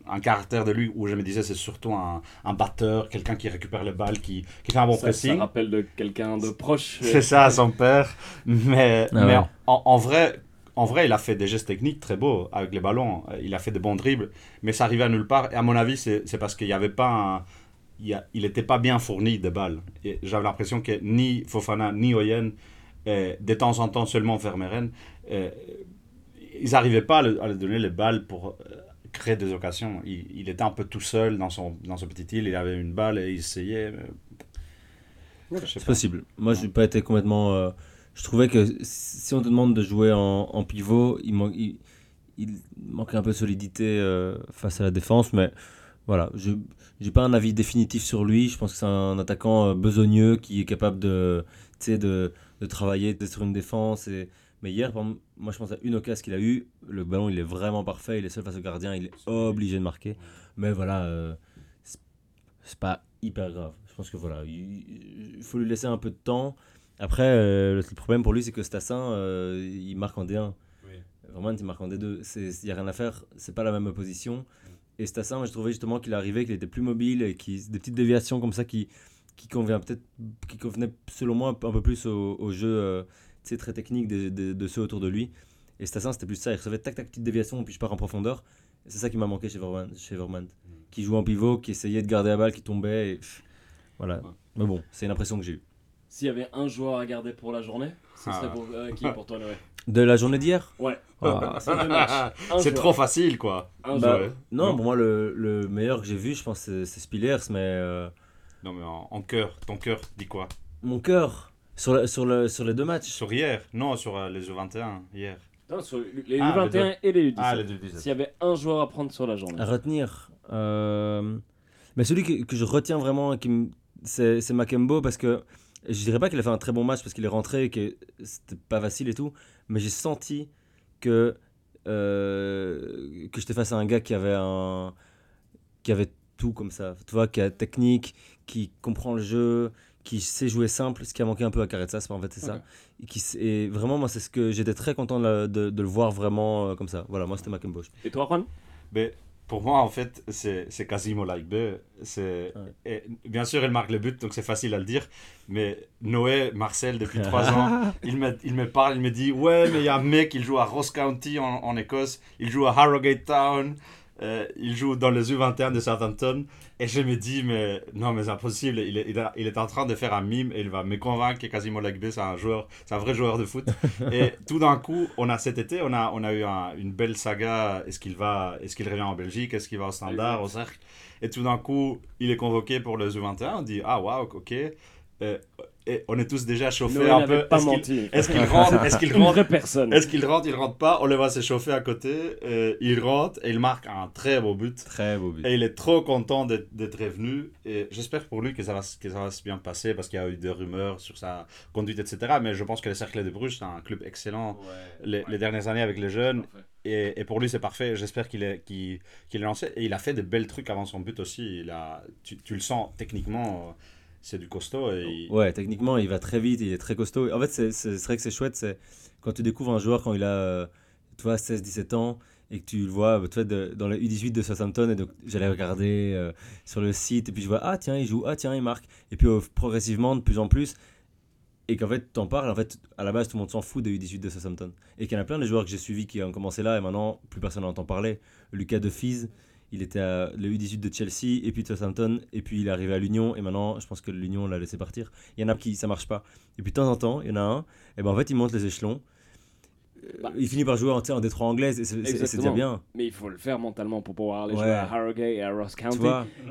un caractère de lui où je me disais c'est surtout un, un batteur, quelqu'un qui récupère les balles, qui, qui fait un bon ça, ça pressing. rappelle de quelqu'un de proche. C'est ça, son père. Mais, Ah mais en vrai, en vrai, il a fait des gestes techniques très beaux avec les ballons. Il a fait de bons dribbles, mais ça arrivait à nulle part. Et à mon avis, c'est parce qu'il n'y avait pas un- il n'était pas bien fourni de balles. Et J'avais l'impression que ni Fofana ni Oyen, euh, de temps en temps seulement Vermeeren, euh, ils n'arrivaient pas à lui, à lui donner les balles pour euh, créer des occasions. Il, il était un peu tout seul dans son, dans son petit île, il avait une balle et il essayait. mais- C'est possible. Moi, je n'ai pas été complètement. euh, je trouvais que si on te demande de jouer en, pivot, il, man- manquait un peu de solidité euh, face à la défense. Mais voilà, je n'ai pas un avis définitif sur lui. Je pense que c'est un attaquant euh, besogneux qui est capable de, de, de travailler sur une défense. Mais hier, moi, je pense à une occasion qu'il a eu. Le ballon, il est vraiment parfait. Il est seul face au gardien. Il est obligé de marquer. Mais voilà, euh, c'est- pas hyper grave. Je pense que voilà, il, il faut lui laisser un peu de temps. Après, euh, le problème pour lui, c'est que Stassin, euh, il marque en D1. Vraiment, il marque en D2. Il n'y a rien à faire. C'est pas la même position. Et Stassin, je trouvais justement qu'il arrivait, qu'il était plus mobile et qui des petites déviations comme ça qui, qui convient peut-être, qui convenaient selon moi un peu, plus au, au jeu euh, très technique de, de- de ceux autour de lui. Et Stassin, c'était plus ça. Il recevait tac tac petite déviation, puis je pars en profondeur. C'est ça qui m'a manqué chez Verman, chez Verman. Qui jouait en pivot, qui essayait de garder la balle, qui tombait. Et, voilà. Ouais. Mais bon, c'est une impression que j'ai eue. S'il y avait un joueur à garder pour la journée, ce serait Ah. pour, euh, qui pour toi, Noé? De la journée d'hier? Ouais. Ah, *laughs* C'est trop facile, quoi. Un Bah, joueur. Non, pour moi, le, le meilleur que j'ai vu, je pense, c'est Spillers, mais euh, Non, mais en, en cœur, ton cœur dit quoi? mon cœur, sur, le- sur, le, sur les deux matchs, Sur hier? Non, sur euh, les U21, hier. Non, sur les Ah, U21 les et les U17. Ah, les U17. S'il y avait un joueur à prendre sur la journée. à retenir. euh, mais celui que, que je retiens vraiment, qui me- c'est c'est Makembo, parce que je dirais pas qu'il a fait un très bon match, parce qu'il est rentré et que c'était pas facile et tout, mais j'ai senti que, euh, que j'étais face à un gars qui avait, un, qui avait tout comme ça. Tu vois, qui a technique, qui comprend le jeu, qui sait jouer simple, ce qui a manqué un peu à Carrezza, en fait, c'est ça. Et, qui, s- et vraiment, moi, c'est ce que j'étais très content de, la- de- de le voir vraiment euh, comme ça. Voilà, moi, c'était Makembo. Et toi, Juan? Mais pour moi, en fait, c'est c'est quasiment like B. C'est Ouais. et bien sûr, il marque le but, donc c'est facile à le dire. Mais Noé, Marcel, depuis trois ans, *laughs* il me, il me parle, il me dit Ouais, mais il y a un mec, il joue à Ross County en, en Écosse, il joue à Harrogate Town, euh, il joue dans les U21 de Southampton. Et je me dis Mais non, mais c'est impossible. Il est, il, a- il est en train de faire un mime et il va me convaincre que like B, c'est un joueur, c'est un vrai joueur de foot. *laughs* Et tout d'un coup, on a cet été, on a, on a eu un- une belle saga. Est-ce qu'il va, est-ce qu'il revient en Belgique, est-ce qu'il va au Standard, au Cercle? Et tout d'un coup, il est convoqué pour le U21. On dit ah waouh, ok. Euh, et on est tous déjà chauffés un peu. pas Est-ce qu'il- menti. Est-ce qu'il rentre Est-ce qu'il rentre personne. Est-ce qu'il rentre Il rentre pas. On le voit s'échauffer à côté. euh, il rentre et il marque un très beau but. Très beau but. Et il est trop content d'être d'être revenu. Et j'espère pour lui que ça, va, que ça va se bien passer parce qu'il y a eu des rumeurs sur sa conduite, etc. Mais je pense que le Cercle de Bruges, c'est un club excellent les, les dernières années avec les jeunes. Et, et pour lui, c'est parfait. J'espère qu'il est, qu'il, qu'il est lancé. Et il a fait de belles trucs avant son but aussi. Il a, tu, tu le sens techniquement, euh, c'est du costaud. Et Ouais, techniquement, il va très vite, il est très costaud. En fait, c'est vrai que c'est chouette, c'est quand tu découvres un joueur quand il a, euh, tu vois, 16-17 ans et que tu le vois, tu vois, de- dans la U18 de Southampton, et donc j'allais regarder euh, sur le site, et puis je vois, ah tiens, il joue, ah tiens, il marque. Et puis progressivement, de plus en plus, et qu'en fait, t'en parles, en fait, à la base, tout le monde s'en fout des U18 de Southampton. Et qu'il y en a plein de joueurs que j'ai suivis qui ont commencé là, et maintenant, plus personne n'entend parler. Lucas De il était à le U18 de Chelsea, et puis de Southampton, et puis il est arrivé à l'Union, et maintenant, je pense que l'Union l'a laissé partir. Il y en a qui ça marche pas. Et puis de temps en temps, il y en a un, et ben en fait, il monte les échelons. Euh, Bah. il finit par jouer en, en Détroit anglaise, et c'est- déjà bien. Mais il faut le faire mentalement pour pouvoir aller Ouais. jouer à Harrogate et à Ross County.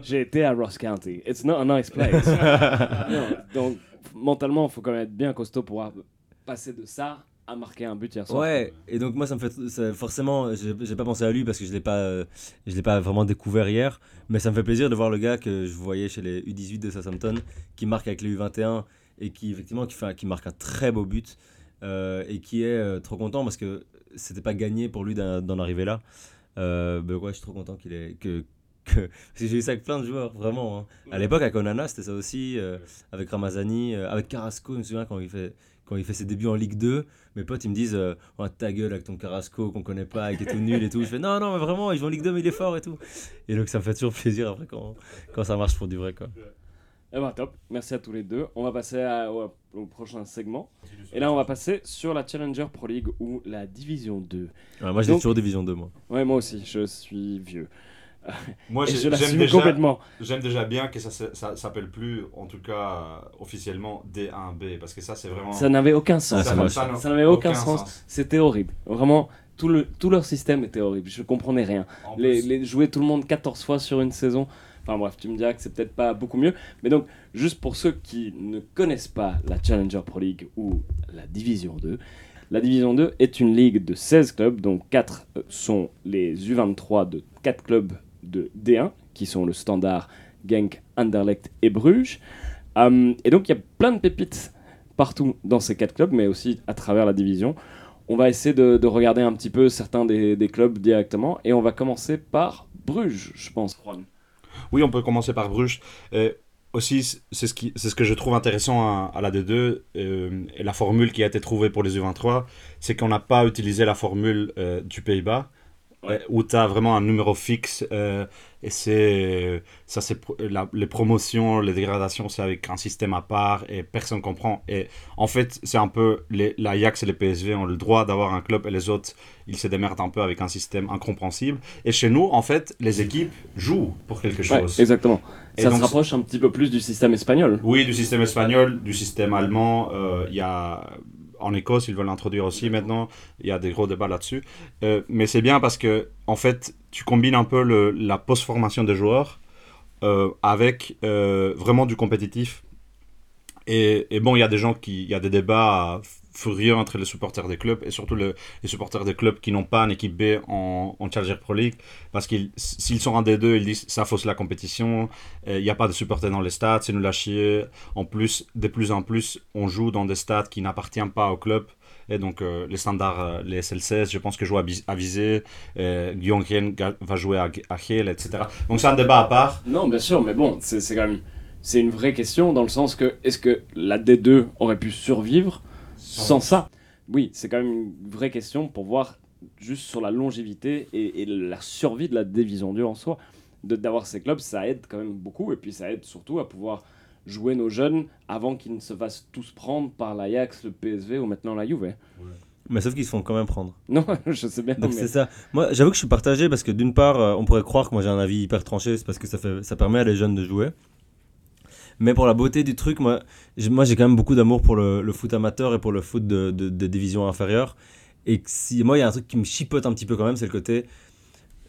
J'ai été à Ross County. It's not a nice place. *laughs* Non, donc, mentalement, il faut quand même être bien costaud pour passer de ça à marquer un but hier soir. Ouais, et donc moi ça me fait ça- forcément, j'ai pas pensé à lui parce que je l'ai pas, euh, je l'ai pas vraiment découvert hier, mais ça me fait plaisir de voir le gars que je voyais chez les U18 de Southampton qui marque avec les U21 et qui effectivement qui, fait, un- qui marque un très beau but euh, et qui est euh, trop content parce que c'était pas gagné pour lui d'en arriver là. Euh, ben ouais, je suis trop content qu'il ait que que *laughs* parce que j'ai eu ça avec plein de joueurs vraiment. hein. À l'époque avec Onana c'était ça aussi, euh, avec Ramazani, euh, avec Carrasco, je me souviens quand il fait quand il fait ses débuts en Ligue 2 mes potes ils me disent euh, Oh, ta gueule avec ton Carrasco qu'on connaît pas et qui est tout nul et tout je fais non non mais vraiment il joue en Ligue 2 mais il est fort et tout et donc ça me fait toujours plaisir après quand, quand ça marche pour du vrai quoi Eh ben, top. Merci à tous les deux. On va passer à- au, au prochain segment. Et là, on va passer sur la Challenger Pro League ou la Division 2. Ouais, moi j'ai toujours division 2 moi Ouais, moi aussi, je suis vieux. *laughs* Moi, j'aime déjà, complètement. j'aime déjà bien que ça s'appelle plus, en tout cas euh, officiellement, D1B. Parce que ça, c'est vraiment. Ça n'avait aucun sens. Ah, ça n'avait aucun sens. C'était horrible. Vraiment, tout, le, tout leur système était horrible. Je comprenais rien. Les jouer tout le monde 14 fois sur une saison. Enfin bref, tu me diras que c'est peut-être pas beaucoup mieux. Mais donc, juste pour ceux qui ne connaissent pas la Challenger Pro League ou la Division 2, la Division 2 est une ligue de 16 clubs, dont 4 euh, sont les U23 de 4 clubs de D1, qui sont le Standard, Genk, Anderlecht et Bruges. Hum, et donc, il y a plein de pépites partout dans ces 4 clubs, mais aussi à travers la division. On va essayer de, de regarder un petit peu certains des, clubs directement, et on va commencer par Bruges, je pense. Oui, on peut commencer par Bruges. Euh, aussi, c'est ce, ce que je trouve intéressant à, à la D2 euh, et la formule qui a été trouvée pour les U23, c'est qu'on n'a pas utilisé la formule euh, du Pays-Bas. Ouais. où tu as vraiment un numéro fixe. euh, et c'est. Ça, c'est. les promotions, les dégradations, c'est avec un système à part et personne comprend. Et en fait, c'est un peu. Les, L'Ajax et les PSV ont le droit d'avoir un club et les autres, ils se démerdent un peu avec un système incompréhensible. Et chez nous, en fait, les équipes jouent pour quelque Ouais, chose. exactement. Et ça donc, se rapproche un petit peu plus du système espagnol. Oui, du système espagnol, du système allemand. euh, Il y a en Écosse, ils veulent l'introduire aussi maintenant. Il y a des gros débats là-dessus. Euh, mais c'est bien parce que en fait, tu combines un peu le- la post-formation des joueurs euh, avec euh, vraiment du compétitif. Et, et bon, il y a des gens qui, il y a des débats furieux entre les supporters des clubs et surtout le- les supporters des clubs qui n'ont pas une équipe B en, en Challenger Pro League parce qu'ils s'ils sont en D2 ils disent ça fausse la compétition. Il n'y a pas de supporters dans les stades c'est nul à chier. En plus de plus en plus on joue dans des stades qui n'appartiennent pas au club. Et donc euh, les standards euh, les SL16 je pense que joue à, à Visé Guillaume Rien ga- va jouer à, à etc donc c'est un débat à part. Non, bien sûr, mais bon, c'est quand même. C'est une vraie question dans le sens que est-ce que la D2 aurait pu survivre? Sans ça Oui, c'est quand même une vraie question pour voir juste sur la longévité et, et la survie de la division 2 en soi. De- D'avoir ces clubs, ça aide quand même beaucoup et puis ça aide surtout à pouvoir jouer nos jeunes avant qu'ils ne se fassent tous prendre par l'Ajax, le PSV ou maintenant la Juve. Mais sauf qu'ils se font quand même prendre. Non, *laughs* je sais bien. Donc mais- c'est ça. Moi, j'avoue que je suis partagé parce que d'une part, euh, on pourrait croire que moi j'ai un avis hyper tranché, c'est parce que ça, fait, ça permet à les jeunes de jouer. Mais pour la beauté du truc, moi moi, j'ai quand même beaucoup d'amour pour le, foot amateur et pour le foot de, de, de division inférieure. Et si, moi, il y a un truc qui me chipote un petit peu quand même, c'est le côté.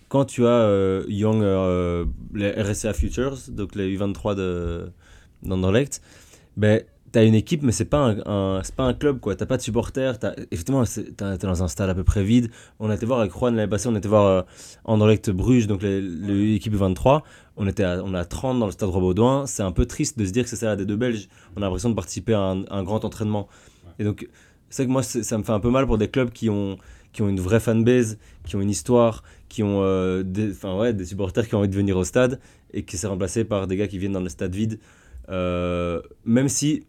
Quand tu as euh, Young, euh, les RSA Futures, donc les U23 de, d'Anderlecht, ben, t'as une équipe, mais c'est pas un, c'est pas un club, quoi. T'as pas de supporters. T'as, effectivement, t'es dans un stade à peu près vide. On a été voir avec Juan l'année passée, on était voir euh, Anderlecht Bruges, donc l'équipe 23. On était à, on à 30 dans le stade Robaudouin. C'est un peu triste de se dire que c'est ça des deux Belges. On a l'impression de participer à un, grand entraînement. Et donc, c'est que moi, ça me fait un peu mal pour des clubs qui ont, qui ont une vraie fanbase, qui ont une histoire, qui ont euh, des, ouais, des supporters qui ont envie de venir au stade et qui s'est remplacé par des gars qui viennent dans le stade vide. Euh, même si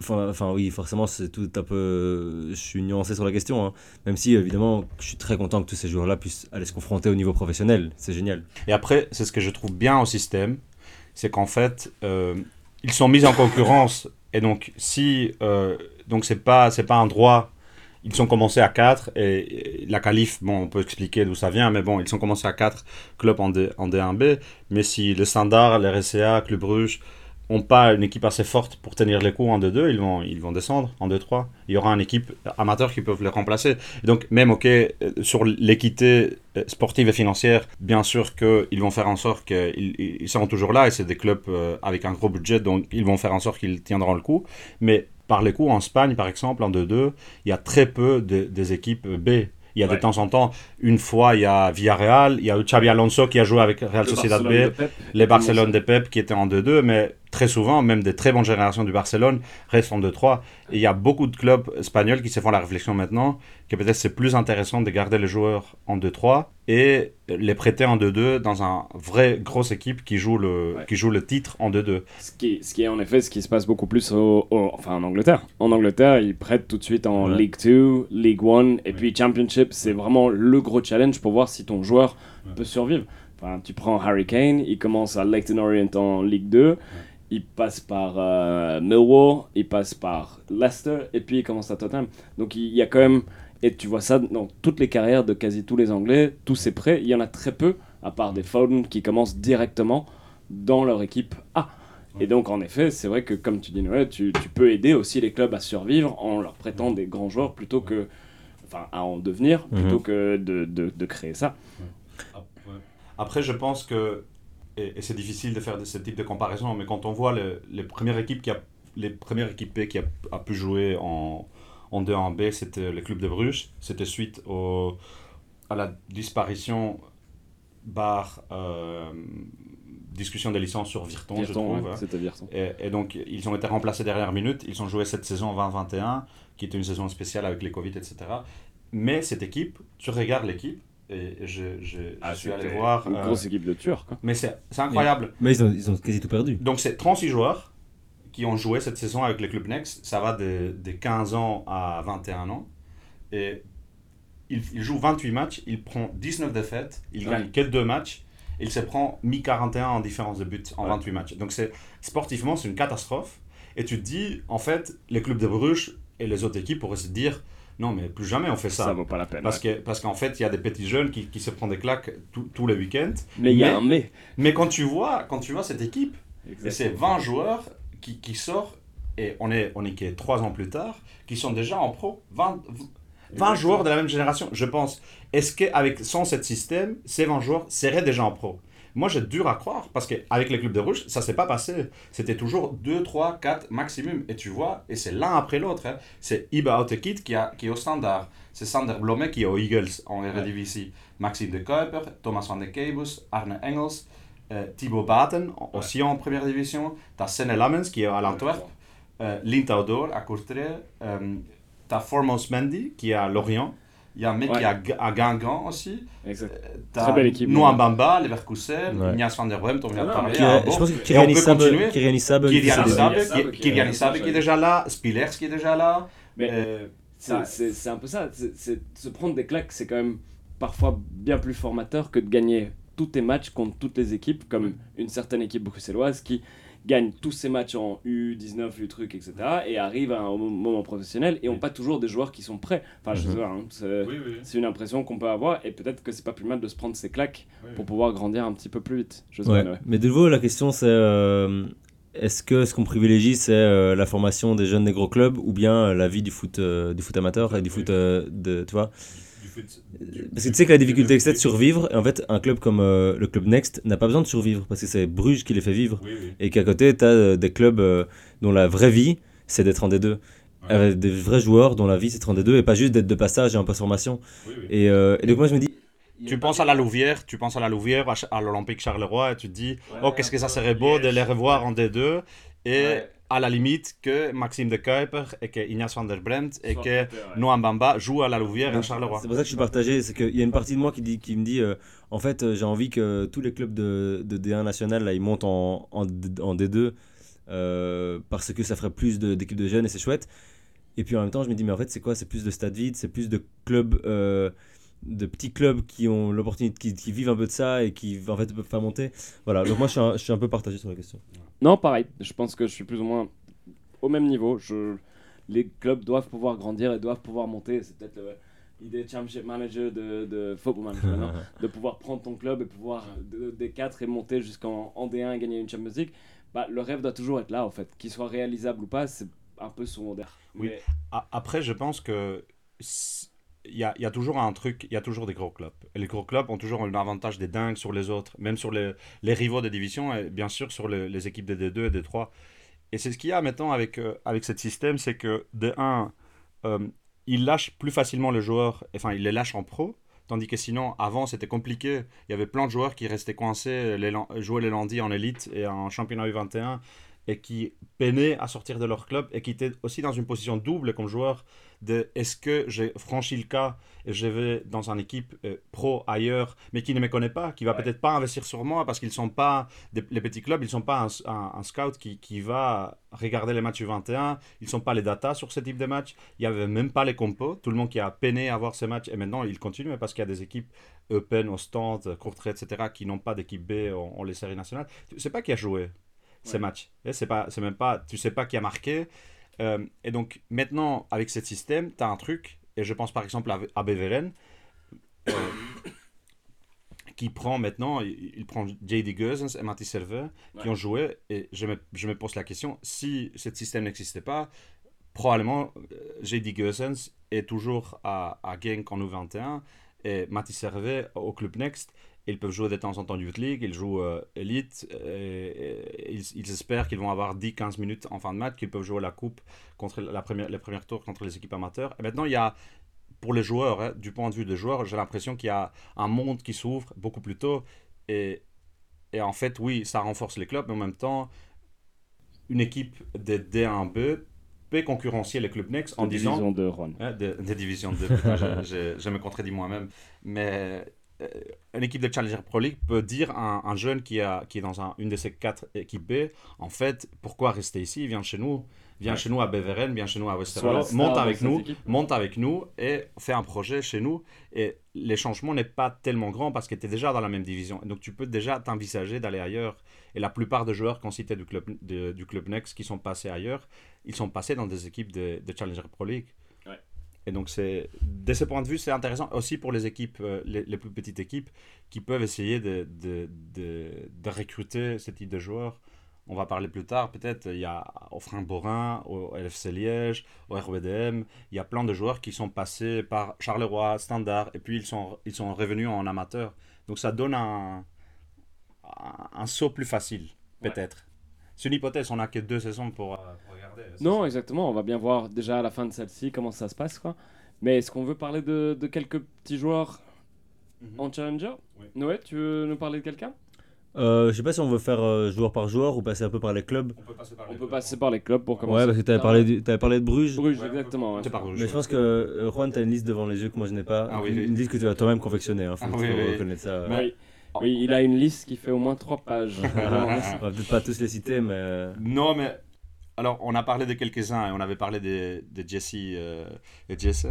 Enfin, oui, forcément, c'est tout un peu. Je suis nuancé sur la question. hein. Même si, évidemment, je suis très content que tous ces joueurs-là puissent aller se confronter au niveau professionnel. C'est génial. Et après, c'est ce que je trouve bien au système, c'est qu'en fait, euh, ils sont mis en concurrence. Et donc, si. euh, donc, c'est pas, c'est pas un droit. Ils sont commencés à 4 et, la qualif, bon, on peut expliquer d'où ça vient, mais bon, ils sont commencés à 4 clubs en, D, en D1B. Mais si le Standard, les RSA, Club Bruges ont pas une équipe assez forte pour tenir les coups en 2-2, ils vont, ils vont descendre en 2-3. Il y aura une équipe amateur qui peuvent les remplacer. Et donc, même, ok, euh, sur l'équité euh, sportive et financière, bien sûr qu'ils vont faire en sorte qu'ils ils- seront toujours là, et c'est des clubs euh, avec un gros budget, donc ils vont faire en sorte qu'ils tiendront le coup. Mais par les coups, en Espagne, par exemple, en 2-2, il y a très peu de- des équipes B. Il y a de temps en temps, une fois, il y a Villarreal, il y a Xabi Alonso qui a joué avec Real Le Sociedad Barcelone B, de les Barcelone des Pep qui étaient en 2-2, mais très souvent, même des très bonnes générations du Barcelone restent en 2-3. Et il y a beaucoup de clubs espagnols qui se font la réflexion maintenant que peut-être c'est plus intéressant de garder les joueurs en 2-3 et les prêter en 2-2 dans un vrai grosse équipe qui joue le, Ouais. qui joue le titre en 2-2. Ce qui, ce qui est en effet ce qui se passe beaucoup plus au, au- enfin, en Angleterre. En Angleterre, ils prêtent tout de suite en Ouais. League 2, League 1 et puis Championship. C'est vraiment le gros challenge pour voir si ton joueur peut survivre. Enfin, tu prends Harry Kane, il commence à Leyton Orient en Ligue 2, il passe par euh, Millwall, il passe par Leicester et puis il commence à Tottenham. Donc il y a quand même, et tu vois ça dans toutes les carrières de quasi tous les Anglais, tous ces prêts, il y en a très peu, à part des Foden qui commencent directement dans leur équipe A. Et donc, en effet, c'est vrai que, comme tu dis, Noël, tu, tu peux aider aussi les clubs à survivre en leur prêtant des grands joueurs plutôt que. Enfin, à en devenir, plutôt Mhm. que de, de, de créer ça. Après, je pense que, et, et c'est difficile de faire de ce type de comparaison, mais quand on voit le- les premières équipes qui a, les premières équipes B qui a, a pu jouer en, en 2 en B, c'était le club de Bruges. C'était suite au, à la disparition bar euh, discussion des licences sur Virton, je trouve. ouais, c'était Virton. Et, et donc, ils ont été remplacés dernière minute. Ils ont joué cette saison 2021, qui était une saison spéciale avec les Covid, etc. Mais cette équipe, tu regardes l'équipe, et je, je, je suis allé Ah, voir. Une euh, grosse équipe de tueurs, quoi. mais c'est c'est incroyable. Mais ils ont, ils ont quasi tout perdu. Donc, c'est 36 joueurs qui ont joué cette saison avec les clubs Next. Ça va de, de 15 ans à 21 ans. Et il, il joue 28 matchs, il prend 19 défaites, il Ouais. gagne que deux matchs, il se prend mi-41 en différence de but en Ouais. 28 matchs. Donc c'est sportivement, c'est une catastrophe. Et tu te dis, en fait, les clubs de Bruges et les autres équipes pourraient se dire, non, mais plus jamais on fait ça. Ça vaut pas la peine. Parce ouais. que parce qu'en fait, il y a des petits jeunes qui, qui se prennent des claques tous- tous les week-ends. Mais il y a un mais. Mais quand tu vois, quand tu vois cette équipe, et c'est 20 joueurs qui, qui sortent, et on est, on est que 3 ans plus tard, qui sont déjà en pro. 20, 20 joueurs de la même génération, je pense. Est-ce qu'avec sans ce système, ces 20 joueurs seraient déjà en pro? Moi, j'ai dur à croire, parce qu'avec les clubs de rouge, ça s'est pas passé. C'était toujours 2, 3, 4 maximum. Et tu vois, et c'est l'un après l'autre. hein. C'est Iba Autekit qui, a- qui est au standard. C'est Sander Blomet qui est aux Eagles en Eredivisie. Maxime de Kuiper, Thomas van de Kebus, Arne Engels, euh, Thibaut Baten, en- aussi en première division. Tu as Senne Lammens qui est à l'Antwerp, euh, Lynn Taudor à Courtrai. Euh, tu as Formos Mendy qui est à Lorient. Il y a un mec Ouais. qui est à, à Guingamp aussi. Exact. T'as Très belle équipe. Noah Bamba, Leverkusen, Ouais. Ignace van der Bremt, on vient de Ah, parler. Qui- à je pense que Kyrian continuer. Kyrian des- Issab, Issab, qui- est déjà là, Spillers qui est déjà là. Mais- Euh, C'est- Ouais. C'est un peu ça. C'est- se prendre des claques, c'est quand même parfois bien plus formateur que de gagner tous tes matchs contre toutes les équipes, comme une certaine équipe bruxelloise qui gagne tous ses matchs en U19, U truc, etc. et arrive à un mo- moment professionnel et ont pas toujours des joueurs qui sont prêts. Enfin, je Mhm. sais pas, hein, c'est Oui, oui. c'est une impression qu'on peut avoir et peut-être que c'est pas plus mal de se prendre ses claques oui. pour pouvoir grandir un petit peu plus vite. Je sais Ouais. pas, ouais. Mais de nouveau, la question c'est euh, est-ce que ce qu'on privilégie c'est euh, la formation des jeunes des gros clubs ou bien euh, la vie du foot, euh, du foot amateur et du foot euh, de. Tu vois? Parce que tu sais que la difficulté c'est de survivre et en fait, un club comme euh, le club Next n'a pas besoin de survivre parce que c'est Bruges qui les fait vivre Oui, oui. et qu'à côté, tu as des clubs euh, dont la vraie vie c'est d'être en D2. Ouais. Avec des vrais joueurs dont la vie c'est d'être en D2 et pas juste d'être de passage et en post-formation. Oui, oui. Et, euh, et donc, moi je me dis. Tu penses à la Louvière, tu penses à la Louvière, à l'Olympique Charleroi, et tu te dis, oh, qu'est-ce que ça serait beau de les revoir en D2, et Ouais. à la limite que Maxime de Kuiper et que Ignace van der Bremt et que ouais. Noam Bamba jouent à la Louvière et à Charleroi. C'est pour ça que je suis partagé. C'est qu'il y a une partie de moi qui, dit, qui me dit euh, en fait, euh, j'ai envie que tous les clubs de, de D1 national là, ils montent en, en, D- en D2 euh, parce que ça ferait plus d'équipes de, jeunes et c'est chouette. Et puis en même temps, je me dis, mais en fait, c'est quoi? C'est plus de stade vide, c'est plus de clubs, euh, de petits clubs qui ont l'opportunité, qui, qui vivent un peu de ça et qui en fait peuvent faire monter. Voilà, donc moi je suis un, je suis un peu partagé sur la question. Non, pareil. Je pense que je suis plus ou moins au même niveau. Je... Les clubs doivent pouvoir grandir et doivent pouvoir monter. C'est peut-être le- l'idée de championship manager de, de football manager maintenant, *laughs* de pouvoir prendre ton club et pouvoir de- des 4 et monter jusqu'en en D1 et gagner une Champions League. Bah, le rêve doit toujours être là en fait. Qu'il soit réalisable ou pas, c'est un peu secondaire. Oui. Mais- Après, je pense que il y a, il toujours un truc, il y a toujours des gros clubs. Et les gros clubs ont toujours un avantage des dingues sur les autres, même sur les, les rivaux des divisions et bien sûr sur les, équipes des D2 et des 3. Et c'est ce qu'il y a maintenant avec, euh, avec ce système, c'est que de 1, ils lâchent plus facilement le joueur, enfin ils les lâchent en pro, tandis que sinon avant c'était compliqué. Il y avait plein de joueurs qui restaient coincés, jouaient les lundis en élite et en championnat U21 et qui peinaient à sortir de leur club et qui étaient aussi dans une position double comme joueur de est-ce que j'ai franchi le cas et je vais dans une équipe euh, pro ailleurs mais qui ne me connaît pas, qui va Ouais. peut-être pas investir sur moi parce qu'ils sont pas des- les petits clubs, ils sont pas un, un- un scout qui, qui va regarder les matchs U21, ils sont pas les datas sur ce type de match, il y avait même pas les compos, tout le monde qui a peiné à voir ces matchs et maintenant ils continuent parce qu'il y a des équipes Eupen, Ostende, Courtrai, etc. qui n'ont pas d'équipe B en, en les séries nationales. Tu sais pas qui a joué ces Ouais. matchs. Et C'est pas, c'est même pas, tu sais pas qui a marqué. Euh, et donc maintenant, avec ce système, tu as un truc, et je pense par exemple à, à Beveren, euh, qui prend maintenant, il, il prend J.D. Geusens et Matty Servet, qui ont joué, et je me, je me pose la question, si ce système n'existait pas, probablement euh, J.D. Geusens est toujours à, à Genk en U21, et Matty Servet au Club Next, ils peuvent jouer de temps en temps Youth League, ils jouent euh, Elite, et, et ils, ils espèrent qu'ils vont avoir 10-15 minutes en fin de match, qu'ils peuvent jouer la coupe contre la première, les premiers tours contre les équipes amateurs. Et maintenant, il y a, pour les joueurs, hein, du point de vue des joueurs, j'ai l'impression qu'il y a un monde qui s'ouvre beaucoup plus tôt. Et, et en fait, oui, ça renforce les clubs, mais en même temps, une équipe de D1B peut concurrencer les clubs Next en de disant division de. Hein, des, des divisions de *laughs* je, je- je me contredis moi-même. Mais euh, une équipe de Challenger Pro League peut dire à un, un jeune qui, a, qui est dans un- une de ces quatre équipes B, en fait, pourquoi rester ici? De chez nous. Viens Ouais. chez nous à Beveren, viens chez nous à Westerlo, monte avec nous, monte avec nous et fais un projet chez nous. Et les changements n'est pas tellement grand parce que tu es déjà dans la même division. Donc tu peux déjà t'envisager d'aller ailleurs. Et la plupart des joueurs qu'on citait du club, de- du club Next qui sont passés ailleurs, ils sont passés dans des équipes de, de Challenger Pro League. Et donc c'est de ce point de vue, c'est intéressant aussi pour les équipes, euh, les, les plus petites équipes, qui peuvent essayer de, de, de, de recruter ce type de joueurs. On va parler plus tard, peut-être. Il y a au Borin, au LFC Liège, au RBDM. Il y a plein de joueurs qui sont passés par Charleroi, Standard, et puis ils sont, ils sont revenus en amateur. Donc ça donne un, un, un saut plus facile, Ouais. peut-être. C'est une hypothèse, on n'a que deux saisons pour, euh, pour regarder. Non, exactement. On va bien voir déjà à la fin de celle-ci comment ça se passe. Quoi. Mais est-ce qu'on veut parler de, de quelques petits joueurs Mhm. en Challenger? Oui. Noé, tu veux nous parler de quelqu'un? Euh, je sais pas si on veut faire euh, joueur par joueur ou passer un peu par les clubs. On peut passer par On les peut deux. passer par les clubs pour commencer. Ouais, parce que tu avais parlé, du- t'avais parlé de Bruges. Bruges, Ouais, exactement. ouais. C'est par Bruges, Mais je pense que euh, Juan, tu as une liste devant les yeux que moi je n'ai pas. Ah oui, une, oui. une liste que tu as toi-même confectionnée. Hein, faut, Ah faut oui, oui. reconnaître ça. Oui. Oui, il a une liste qui fait au moins trois pages. *laughs* Vraiment. On va peut-être pas tous les citer, mais. euh, Non, mais alors on a parlé de quelques-uns et on avait parlé de, de Jesse euh, et Jesse.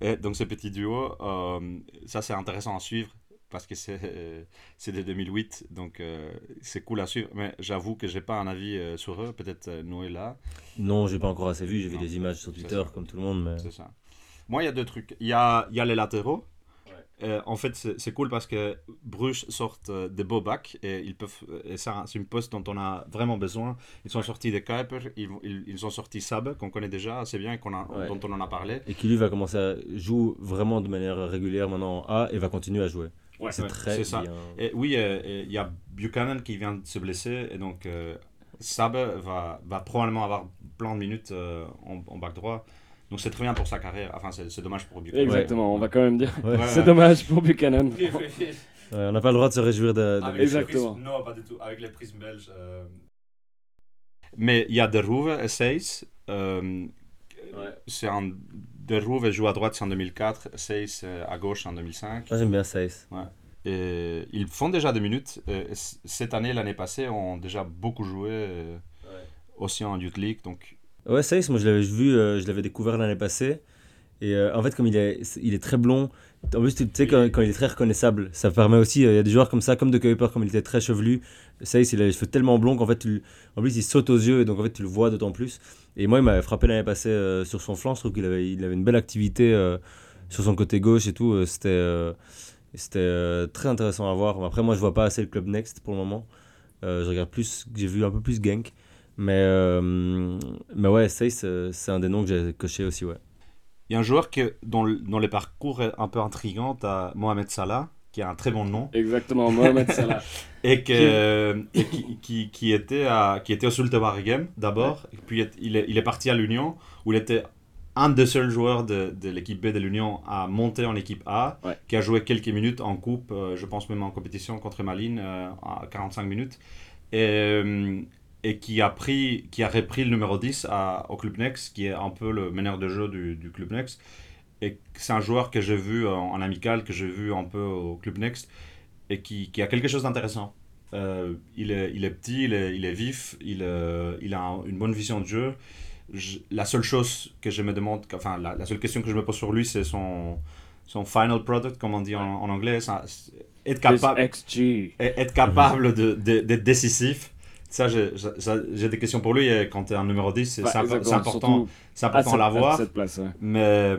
Et donc ce petit duo, euh, ça c'est intéressant à suivre parce que c'est euh, c'est de 2008, donc euh, c'est cool à suivre. Mais j'avoue que j'ai pas un avis euh, sur eux. Peut-être euh, Noé là, Non, j'ai pas encore assez vu. J'ai vu des images sur Twitter comme tout le monde. Mais... c'est ça. Moi, il y a deux trucs. Il y a, il y a les latéraux. Euh, en fait, c'est cool parce que Bruges sort euh, des beaux backs et ils peuvent. Et ça, c'est une poste dont on a vraiment besoin. Ils sont sortis des Kuiper, ils, ils, ils ont sorti Sab qu'on connaît déjà assez bien, qu'on a, Ouais. dont on en a parlé. Et qui lui va commencer à jouer vraiment de manière régulière maintenant en A et va continuer à jouer. Ouais. c'est très ça. bien. Et oui, euh, et il y a Buchanan qui vient de se blesser et donc euh, Sab va, va probablement avoir plein de minutes euh, en, en back droit. Donc c'est très bien pour sa carrière. Enfin, c'est c'est dommage pour Buchanan. Exactement, on va quand même dire. Ouais. Ouais. C'est dommage pour Buchanan. *laughs* Ouais, on n'a pas le droit de se réjouir de. de- Avec Exactement. non, pas du tout. Avec les prismes belges. euh. Mais il y a De Roeve et Seys. euh, C'est un... De Roeve joue à droite c'est en 2004, Seys euh, à gauche en 2005. Moi j'aime bien. Et ils font déjà des minutes. Euh, Cette année, l'année passée, ont déjà beaucoup joué. Aussi en Youth League. Donc, Ouais, Saïs, moi je l'avais vu, euh, je l'avais découvert l'année passée. Et euh, en fait, comme il est, il est très blond, en plus, tu sais, quand, quand il est très reconnaissable, ça permet aussi. euh, Il y a des joueurs comme ça, comme De Kuiper, comme il était très chevelu. Saïs, il a les cheveux tellement blonds qu'en fait, tu, en plus, il saute aux yeux et donc en fait, tu le vois d'autant plus. Et moi, il m'avait frappé l'année passée sur son flanc. Je trouve qu'il avait, il avait une belle activité sur son côté gauche et tout. C'était c'était très intéressant à voir. Après, moi, je vois pas assez le club Next pour le moment. Je regarde plus, j'ai vu un peu plus Genk. Mais, euh, mais ouais, Saïs, euh, c'est un des noms que j'ai coché aussi, ouais. il y a un joueur que, dont, le- dont les parcours est un peu intrigant. Tu Mohamed Salah, qui a un très bon nom. Exactement, Mohamed Salah. *laughs* Et, que, et qui, qui, qui était à, qui était au d'abord, et puis il est, il est parti à l'Union, où il était un des seuls joueurs de, de l'équipe B de l'Union à monter en équipe A, Ouais. qui a joué quelques minutes en coupe, euh, je pense même en compétition contre Malines, euh, à 45 minutes, et, euh, et qui, a pris, qui a repris le numéro 10 à, au Club Next, qui est un peu le meneur de jeu du, du Club Next. Et c'est un joueur que j'ai vu en, en amical, que j'ai vu un peu au Club Next, et qui, qui a quelque chose d'intéressant. Euh, il, est, il est petit, il est, il est vif, il, euh, il a un- une bonne vision de jeu. Je- la seule chose que je me demande, enfin la, la seule question que je me pose sur lui, c'est son, son final product, comme on dit en, en anglais. Ça, être, capable, être capable de- de- d'être décisif. Ça, j'ai des questions pour lui. Et quand tu es un numéro 10, c'est Ouais, c'est important, c'est important cette- à l'avoir. ouais. Mais,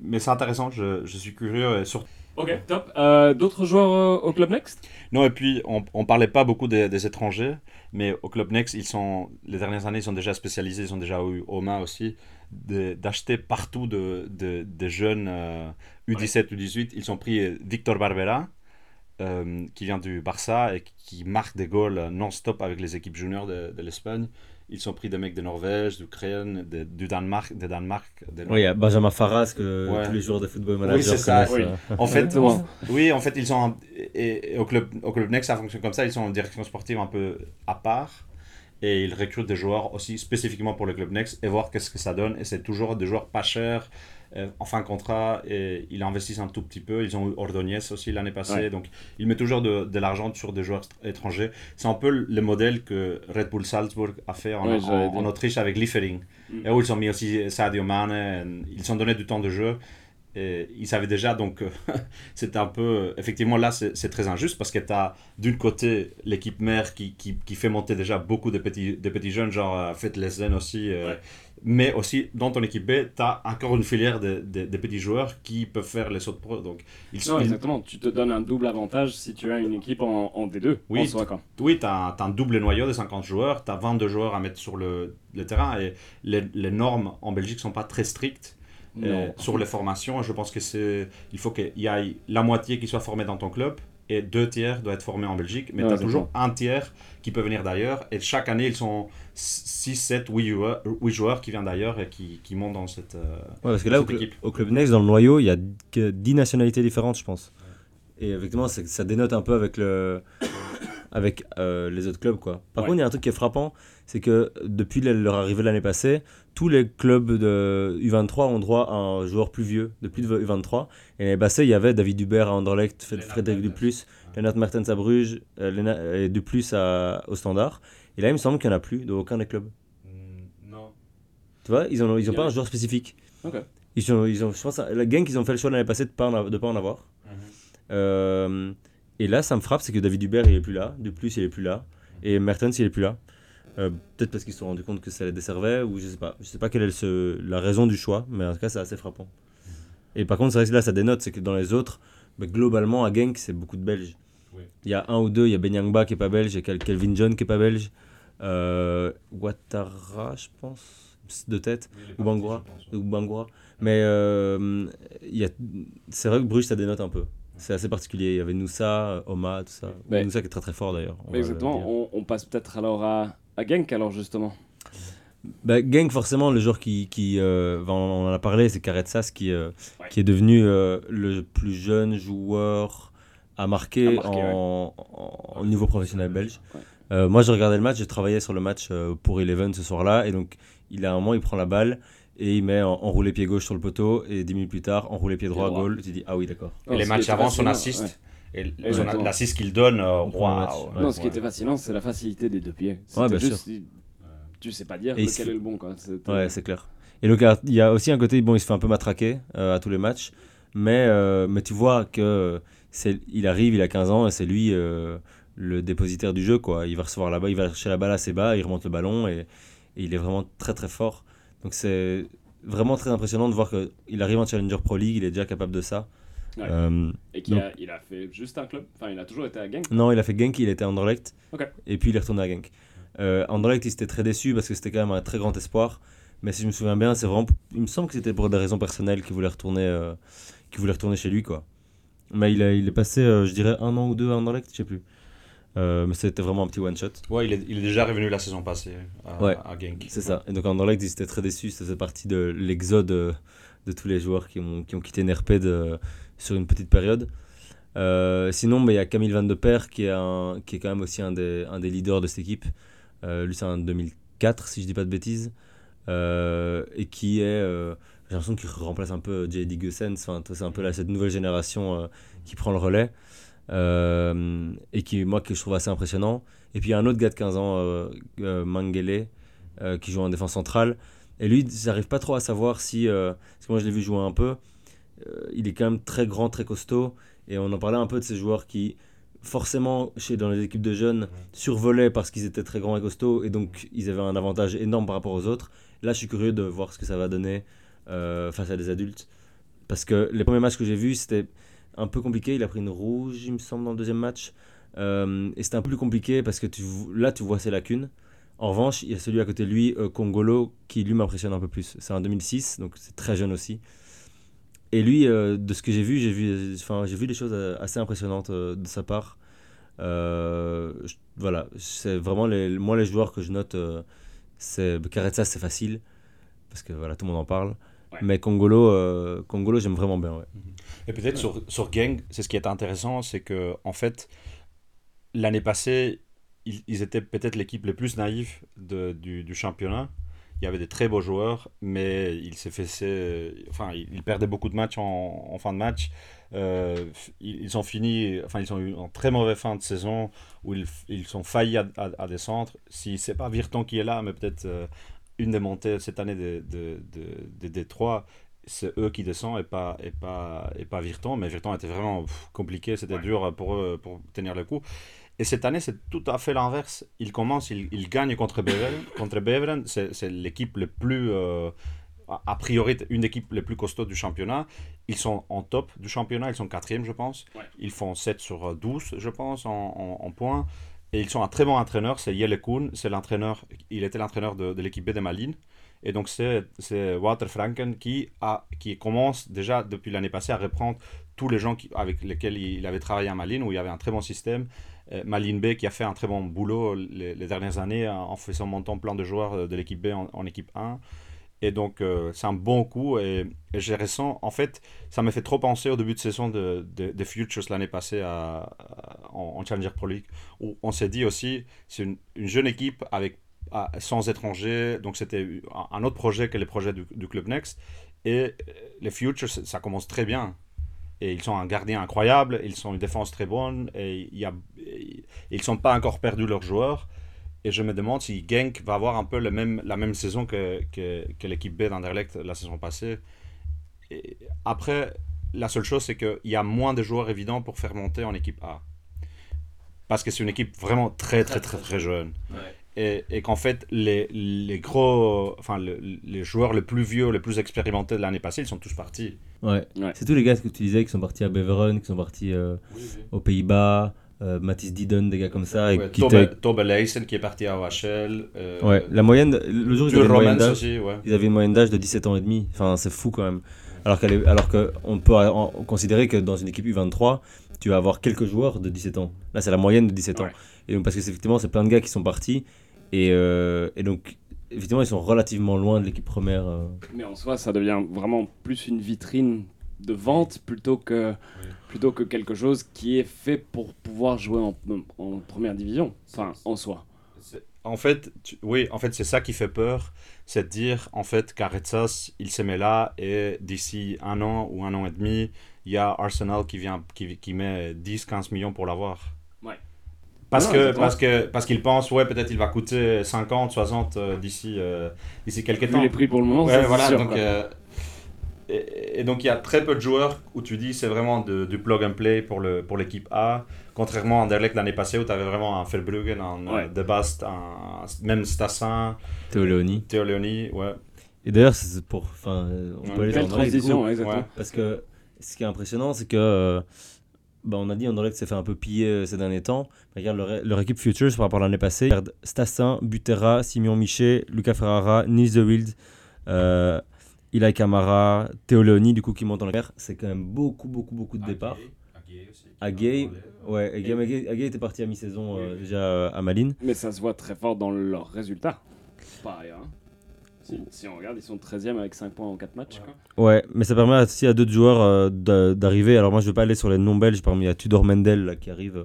mais c'est intéressant, je, je suis curieux. Et surtout Ok, top. Euh, D'autres joueurs euh, au Club Next? Non, et puis on, on parlait pas beaucoup des, des étrangers, mais au Club Next, ils sont, les dernières années, ils sont déjà spécialisés, ils sont déjà eu aux mains aussi, d'acheter partout de, de- des jeunes euh, U17, U18. Ils ont pris euh, Victor Barbera, euh, qui vient du Barça et qui marque des goals non-stop avec les équipes juniors de, de l'Espagne. Ils ont pris des mecs de Norvège, d'Ukraine, de, du Danemark, de Danemark. de- Oui, il y a Benjamin Farras que Ouais. tous les joueurs de football Oui, manager c'est ça, connaissent. oui. euh. En fait, oui, en fait, ils sont en- et, et au club au club Next, ça fonctionne comme ça. Ils sont en direction sportive un peu à part et ils recrutent des joueurs aussi spécifiquement pour le club Next et voir qu'est-ce que ça donne. Et c'est toujours des joueurs pas chers euh, en fin de contrat et ils investissent un tout petit peu. Ils ont eu Ordonez aussi l'année passée, Ouais. donc ils mettent toujours de, de l'argent sur des joueurs étrangers. C'est un peu le modèle que Red Bull Salzburg a fait en, Ouais, j'allais en- dire. en Autriche avec Liefering. Mm. Et où ils ont mis aussi Sadio Mane, ils se sont donné du temps de jeu. Et ils savaient déjà, donc euh, *laughs* c'était un peu. Effectivement, là, c'est très injuste parce que tu as d'une côté l'équipe mère qui, qui, qui fait monter déjà beaucoup de petits, de petits jeunes, genre Faites Lesden aussi. euh. Mais aussi, dans ton équipe B, tu as encore une filière de, de- de petits joueurs qui peuvent faire les sauts de pro. Donc, ils Non, sont. ils- exactement. Tu te donnes un double avantage si tu as une équipe en, en D2. Oui. En tu as, un double noyau de 50 joueurs, tu as 22 joueurs à mettre sur le, le terrain et les, les normes en Belgique sont pas très strictes. Euh, sur les formations. Je pense que c'est, il faut qu'il y ait la moitié qui soit formée dans ton club et deux tiers doivent être formés en Belgique. Mais Ouais, tu as toujours un tiers qui peut venir d'ailleurs. Et chaque année, ils sont 6, 7, 8 joueurs, qui viennent d'ailleurs et qui, qui montent dans cette. euh, Ouais, parce que là, au, cl- équipe. au Club Next, dans le noyau, il y a que 10 nationalités différentes, je pense. Et effectivement, ça dénote un peu avec, le, avec euh, les autres clubs. Quoi. Par Ouais. contre, il y a un truc qui est frappant, c'est que depuis le- leur arrivée l'année passée, tous les clubs de U23 ont droit à un joueur plus vieux, de plus de U23. Et l'année passée, il y avait David Hubert à Anderlecht, Frédéric. Duplus, Lennart Mertens à Bruges, euh, et Duplus à, au Standard. Et là, il me semble qu'il n'y en a plus dans aucun des clubs. non. Tu vois, ils n'ont ils ont pas un joueur spécifique. Ok. Ils ont, ils ont, je pense, la gang qu'ils ont fait le choix l'année passée de ne pas, en de pas en avoir. Euh, et là, ça me frappe, c'est que David Hubert, il est plus là. Duplus, il est plus là. Et Mertens, il est plus là. Euh, Peut-être parce qu'ils se sont rendus compte que ça les desservait, ou je sais pas. Je sais pas quelle est ce- la raison du choix, mais en tout cas, c'est assez frappant. Et par contre, c'est vrai que là, ça dénote, c'est que dans les autres, bah, globalement, à Genk, c'est beaucoup de Belges. Oui. Il y a un ou deux, il y a Benyangba qui est pas belge, il y a Kel- Kelvin John qui est pas belge, euh, Ouattara, je pense, de tête, ou Bangura, ou Bangura. Mais euh, il y a- c'est vrai que Bruges, ça dénote un peu. C'est assez particulier. Il y avait Noussa, Oma, tout ça. Noussa qui est très très fort d'ailleurs. Exactement. On, on passe peut-être alors à, à Genk, alors justement. Bah, Genk, forcément, le joueur qui. qui euh, on en a parlé, c'est Karetsas qui, euh, Ouais. qui est devenu euh, le plus jeune joueur à marquer, À marquer, en, en- au niveau professionnel belge. Ouais. Euh, moi, je regardais le match, je travaillais sur le match euh, pour Eleven ce soir-là. Et donc, il a un moment, il prend la balle et il met en- enroulé pied gauche sur le poteau. Et 10 minutes plus tard, enroulé pied droit, droit. goal. Tu dis, ah oui, d'accord. Et les matchs était avant, son fascinant, assist. ouais. Et l'assist qu'il donne, euh, prend le match. waouh. Ouais. non, ce qui était fascinant, c'est la facilité des deux pieds. Ouais, bien juste, Tu sais pas dire Et lequel est le bon, quoi. Ouais, c'est clair. Et donc, il y a aussi un côté, bon, il se fait un peu matraquer euh, à tous les matchs, mais, euh, mais tu vois que c'est, il arrive, il a 15 ans et c'est lui euh, le dépositaire du jeu, quoi. Il va recevoir la balle, il va chercher la balle assez bas, il remonte le ballon et, et il est vraiment très très fort. Donc, c'est vraiment très impressionnant de voir qu'il arrive en Challenger Pro League, il est déjà capable de ça. Ouais. Euh, Et qu'il a, il a fait juste un club? Enfin, il a toujours été à Genk? non, il a fait Genk, il était à Anderlecht. Et puis il est retourné à Genk. Euh, Anderlecht, il s'était très déçu parce que c'était quand même un très grand espoir. Mais si je me souviens bien, c'est vraiment. Il me semble que c'était pour des raisons personnelles qu'il voulait retourner, euh, qu'il voulait retourner chez lui, quoi. Mais il, a- il est passé, euh, je dirais, un an ou deux à Anderlecht, je sais plus. Euh, mais c'était vraiment un petit one shot. Ouais, il est, il est déjà revenu la saison passée à, Ouais. à Genk. C'est ça. Et donc Anderlecht, ils étaient très déçus. Ça faisait partie de l'exode de tous les joueurs qui ont, qui ont quitté Nerped euh, sur une petite période. Euh, sinon, bah, il y a Camille Van de Per qui est, un, qui est quand même aussi un des, un des leaders de cette équipe. Euh, lui, c'est en 2004, si je dis pas de bêtises. Euh, et qui est. J'ai l'impression qu'il remplace un peu J.D. Gussens. Enfin, c'est un peu là, cette nouvelle génération qui prend le relais. Et qui, moi, que je trouve assez impressionnant. Et puis, il y a un autre gars de 15 ans, euh, Mangele, qui joue en défense centrale. Et lui, j'arrive pas trop à savoir si. parce que moi, je l'ai vu jouer un peu. Euh, il est quand même très grand, très costaud. Et on en parlait un peu de ces joueurs qui, forcément, chez, dans les équipes de jeunes, survolaient parce qu'ils étaient très grands et costauds. Et donc, ils avaient un avantage énorme par rapport aux autres. Là, je suis curieux de voir ce que ça va donner euh, face à des adultes. Parce que les premiers matchs que j'ai vus, c'était un peu compliqué. Il a pris une rouge, il me semble, dans le deuxième match. Euh, et c'était un peu plus compliqué parce que tu, là, tu vois ses lacunes. En revanche, il y a celui à côté de lui, euh, Congolo, qui lui m'impressionne un peu plus. C'est en 2006, donc c'est très jeune aussi. Et lui, euh, de ce que j'ai vu, j'ai vu, enfin, j'ai vu des choses euh, assez impressionnantes euh, de sa part. Euh, je- voilà, c'est vraiment les, moi les joueurs que je note. c'est Karetsa, c'est facile parce que voilà, tout le monde en parle. Ouais. Mais Congolo, Congolo, j'aime vraiment bien. Ouais. Et peut-être sur, sur Gang, c'est ce qui est intéressant, c'est que en fait, l'année passée, ils, ils étaient peut-être l'équipe les plus naïve de, du, du championnat. Il y avait des très beaux joueurs, mais il s'est fait, enfin, il, perdait beaucoup de matchs en, en fin de match. Euh, ils, ont fini, enfin, ils ont eu une très mauvaise fin de saison où ils, ils ont failli à, à, à descendre. Si c'est pas Virton qui est là, mais peut-être euh, une des montées cette année de, de, de, de Détroit, c'est eux qui descendent et pas, et pas, et pas Virton. Mais Virton était vraiment pff, compliqué, c'était dur pour eux pour tenir le coup. Et cette année, c'est tout à fait l'inverse. Ils commencent, ils, ils gagnent contre Beveren. *coughs* contre Beveren, c'est l'équipe le plus, euh, a priori, une équipe les plus costauds du championnat. Ils sont en top du championnat, ils sont quatrième, je pense. Ouais. Ils font 7 sur 12, je pense, en, en, en points. Et ils sont un très bon entraîneur, c'est Jelle Koen, c'est l'entraîneur, il était l'entraîneur de, de l'équipe B de Malines. Et donc c'est c'est Walter Franken qui, a, qui commence déjà depuis l'année passée à reprendre tous les gens qui, avec lesquels il avait travaillé à Malines, où il y avait un très bon système. Euh, Malines B qui a fait un très bon boulot les, dernières années en en faisant montant plein de joueurs euh, de l'équipe B en, équipe 1. Et donc, euh, c'est un bon coup. Et, et j'ai ressens, en fait, ça m'a fait trop penser au début de saison de, de, de Futures l'année passée à, en, en Challenger Pro League, où on s'est dit aussi, c'est une, une jeune équipe avec, à- sans étrangers. Donc, c'était un, autre projet que les projets du, du Club Next. Et les Futures, ça commence très bien. Et ils sont un gardien incroyable, ils ont une défense très bonne, et il y a, ils ne sont pas encore perdus leurs joueurs. Et je me demande si Genk va avoir un peu le même, la même saison que, que, que l'équipe B d'Anderlecht la saison passée. Et après, la seule chose, c'est qu'il y a moins de joueurs évidents pour faire monter en équipe A. Parce que c'est une équipe vraiment très, très, très, très jeune. Ouais. Et, et qu'en fait, les, les gros, enfin, le- les joueurs les plus vieux, les plus expérimentés de l'année passée, ils sont tous partis. Ouais. Ouais. C'est tous les gars que tu disais qui sont partis à Beveren, qui sont partis euh, aux Pays-Bas, euh, Mathis Didon, des gars comme ça. Et Ouais, qui qui est parti à OHL. Euh, Ouais, la moyenne, le jour où ils avaient une moyenne Romans d'âge, aussi, ouais. ils avaient une moyenne d'âge de 17 ans et demi. Enfin, c'est fou quand même. Alors qu'elle est- alors qu'on peut en- considérer que dans une équipe U23, tu vas avoir quelques joueurs de 17 ans. Là, c'est la moyenne de 17 ans. Ouais. Et donc, parce que c'est- effectivement, c'est plein de gars qui sont partis. Et, euh, et donc, effectivement, ils sont relativement loin de l'équipe première. euh. Mais en soi, ça devient vraiment plus une vitrine de vente plutôt que, plutôt que quelque chose qui est fait pour pouvoir jouer en, en première division. Enfin, en soi. En fait, tu- oui, en fait, c'est ça qui fait peur, c'est de dire, en fait, qu'Aretsas, il se met là et d'ici un an ou un an et demi, il y a Arsenal qui vient, qui, qui met 10-15 millions pour l'avoir. Ouais. Parce que parce que parce qu'ils pensent ouais peut-être il va coûter 50 60 euh, d'ici euh, d'ici quelques Vu temps. les prix pour le moment, Ouais, voilà, sûr, donc, euh, et, et donc il y a très peu de joueurs où tu dis c'est vraiment de- du plug and play pour le pour l'équipe A, contrairement à Anderlecht l'année passée où tu avais vraiment un Verbruggen, un Ouais. De Bast, un, même Stassin, Théo Léoni. Théo Leoni, ouais. Et d'ailleurs, c'est pour. Enfin, on Ouais. peut aller coup. transition, ouais, exactement. Ouais. Parce que ce qui est impressionnant, c'est que. euh, bah, on a dit Anderlecht s'est fait un peu piller euh, ces derniers temps. Mais regarde leur, leur équipe Futures par rapport à l'année passée. Regarde Stassin, Butera, Simon Michet, Lucas Ferrara, Nils de Wild, euh, Ilai Kamara, Théo Léoni, du coup, qui monte dans la mer. C'est quand même beaucoup, beaucoup, beaucoup de départs. Agay, ouais, Agay, Agay- Agay était parti à mi-saison euh, déjà euh, à Malines. Mais ça se voit très fort dans leurs résultats. Par ailleurs. hein. Si, si on regarde, ils sont 13e avec 5 points en 4 matchs. quoi. Ouais, mais ça permet aussi à d'autres joueurs euh, d'a- d'arriver. Alors moi, je vais pas aller sur les noms belges. Parmi il y a Tudor Mendel là, qui arrive.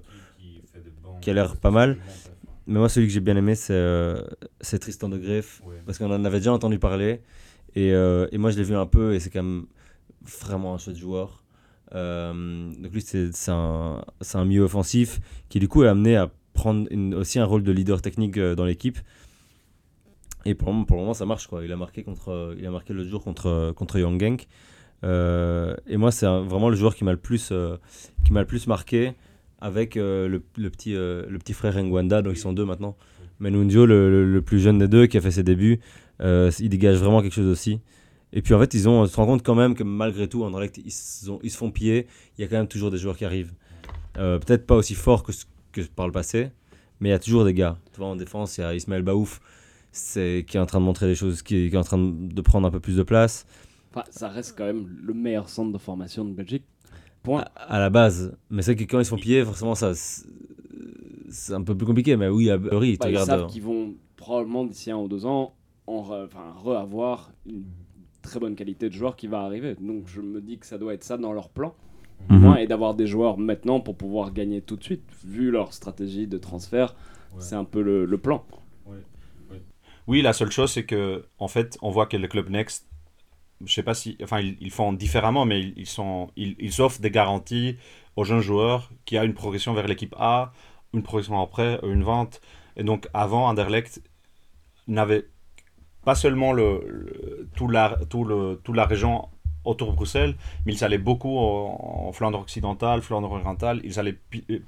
Qui a l'air pas mal. Mais moi, celui que j'ai bien aimé, c'est euh, c'est Tristan de Greff. Parce qu'on en avait déjà entendu parler. Et, euh, et moi, je l'ai vu un peu. Et c'est quand même vraiment un chouette joueur. Euh, donc lui, c'est un, un milieu offensif qui, du coup, est amené à prendre aussi un rôle de leader technique euh, dans l'équipe. Et pour le, moment, ça marche. Quoi. Il a marqué, contre, l'autre jour contre, contre Young Genk. Et moi, c'est vraiment le joueur qui m'a le plus, le plus marqué avec le, le petit, le petit frère Ngwanda, donc ils sont deux maintenant. Menunjo, le, le- le plus jeune des deux, qui a fait ses débuts, il dégage vraiment quelque chose aussi. Et puis en fait, ils ont, on se rend compte quand même que malgré tout, Anderlecht, ils, se- ont- ils se font piller. Il y a quand même toujours des joueurs qui arrivent. Euh, Peut-être pas aussi forts que, que par le passé, mais il y a toujours des gars. Tu vois, en défense, il y a Ismaël Baouf c'est, qui est en train de montrer des choses, qui, qui est en train de prendre un peu plus de place. Enfin, ça reste quand même le meilleur centre de formation de Belgique. Point. À, à la base. Mais c'est que quand ils se font piller, forcément, ça, c'est un peu plus compliqué. Mais oui, à Bury, tu Bah, ils savent euh, qu'ils vont probablement d'ici un ou deux ans en re- enfin, re-avoir une très bonne qualité de joueur qui va arriver. Donc je me dis que ça doit être ça dans leur plan. mhm. Et d'avoir des joueurs maintenant pour pouvoir gagner tout de suite. Vu leur stratégie de transfert, c'est un peu le, le plan. Oui, la seule chose, c'est que, en fait, on voit que le club Next, je sais pas si, enfin, ils, ils font différemment, mais ils, ils sont, ils, ils offrent des garanties aux jeunes joueurs qui a une progression vers l'équipe A, une progression après, une vente. Et donc, avant, Anderlecht n'avait pas seulement le, le- tout la, tout toute la région autour de Bruxelles, mais ils allaient beaucoup en, en Flandre occidentale, Flandre orientale. Ils allaient euh,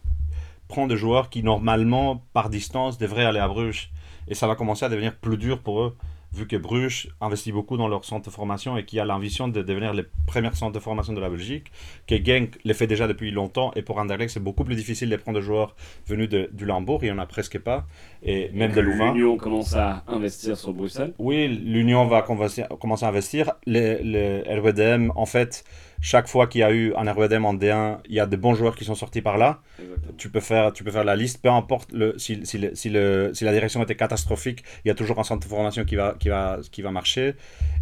prendre des joueurs qui, normalement, par distance, devraient aller à Bruges. Et ça va commencer à devenir plus dur pour eux, vu que Bruges investit beaucoup dans leur centre de formation et qui a l'ambition de devenir les premiers centres de formation de la Belgique, que Genk les fait déjà depuis longtemps. Et pour Anderlecht, c'est beaucoup plus difficile de prendre des joueurs venus de, du Lambourg, il n'y en a presque pas, et même de Louvain. L'Union commence à investir sur Bruxelles. Oui, l'Union va commencer à investir. Les RWDM, en fait, chaque fois qu'il y a eu un RWDM en D1, il y a de bons joueurs qui sont sortis par là. Exactement. Tu peux faire, tu peux faire la liste, peu importe le, si, si, le- si, le- si la direction était catastrophique, il y a toujours un centre de formation qui va, qui va, qui va marcher.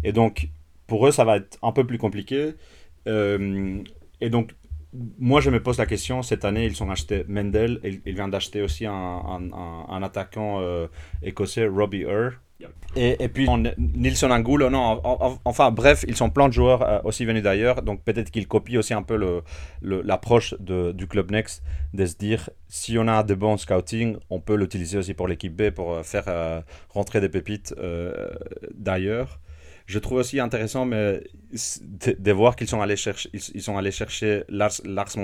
Et donc, pour eux, ça va être un peu plus compliqué. Euh, et donc, moi, je me pose la question, cette année, ils ont acheté Mendel, et ils viennent d'acheter aussi un, un, un- un attaquant euh, écossais, Robbie Earl. Et, puis, on- Nilsson Angulo, non, en- en- enfin, bref, ils sont plein de joueurs euh, aussi venus d'ailleurs, donc peut-être qu'ils copient aussi un peu l'approche du Club Next, de se dire, si on a de bons scouting, on peut l'utiliser aussi pour l'équipe B, pour euh, faire euh, rentrer des pépites d'ailleurs. Je trouve aussi intéressant de, voir qu'ils sont allés chercher, ils, sont allés chercher Lars, Lars.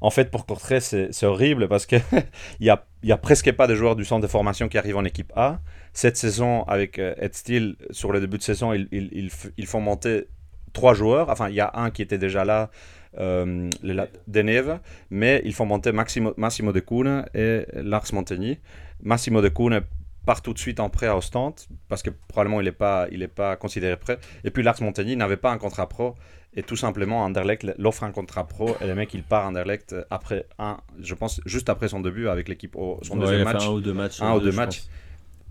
En fait, pour Courtrai, c'est horrible parce qu'il *laughs* n'y a, il y a presque pas de joueurs du centre de formation qui arrivent en équipe A. Cette saison, avec euh, Ed Steele, sur le début de saison, ils, ils, ils, f- ils font monter trois joueurs. Enfin, il y a un qui était déjà là, euh, le Deneve, mais ils font monter Maximo, Massimo De Koene et Lars Montigny. Massimo De Koene part tout de suite en prêt à Ostende parce que probablement il n'est pas, il est pas considéré prêt. Et puis Lars Montigny n'avait pas un contrat pro et tout simplement Anderlecht l'offre un contrat pro et le mec il part Anderlecht après un, je pense juste après son début avec l'équipe au son Ouais, il deuxième match. un ou deux matchs. Un euh, ou deux matchs.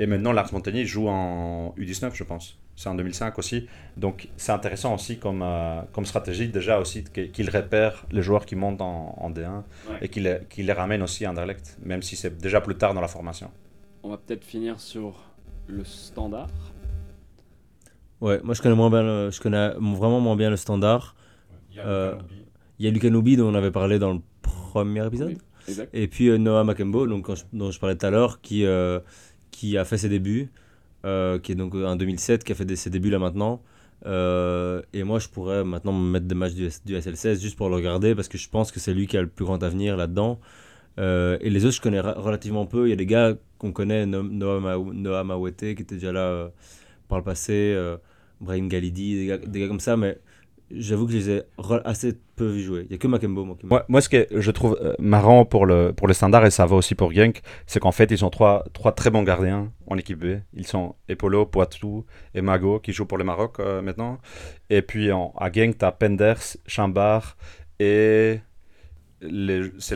Et maintenant, Lars Montagnier joue en U19, je pense. C'est en 2005 aussi. Donc, c'est intéressant aussi comme, euh, comme stratégie, déjà aussi, qu'il repère les joueurs qui montent en, en D1 Ouais. et qu'il les, qu'il les ramène aussi à Anderlecht, même si c'est déjà plus tard dans la formation. On va peut-être finir sur le standard. Ouais, moi je connais, moins bien le- je connais vraiment moins bien le standard. Euh, Il y a Lucas Noubi dont on avait parlé dans le premier épisode. Oui. Et puis euh, Noah Makembo, donc, quand je- dont je parlais tout à l'heure, qui, euh, qui a fait ses débuts, euh, qui est donc en 2007, qui a fait des- ses débuts là maintenant. Euh, et moi, je pourrais maintenant me mettre des matchs du, du SL16 juste pour le regarder parce que je pense que c'est lui qui a le plus grand avenir là-dedans. Euh, et les autres, je connais relativement peu. Il y a des gars qu'on connaît, No- Noah, Noah Mawete, qui était déjà là euh, par le passé, euh, Brahim Galidi, des gars, comme ça, mais j'avoue que je les ai assez peu vus jouer. Il n'y a que Makembo, Moi, moi, ce que je trouve euh, marrant pour le, pour le standard, et ça va aussi pour Genk, c'est qu'en fait, ils ont trois, trois très bons gardiens en équipe B. Ils sont Epolo, Poitou et Mago, qui jouent pour le Maroc euh, maintenant. Et puis en, à Genk, tu as Penders, Chambard et. C'est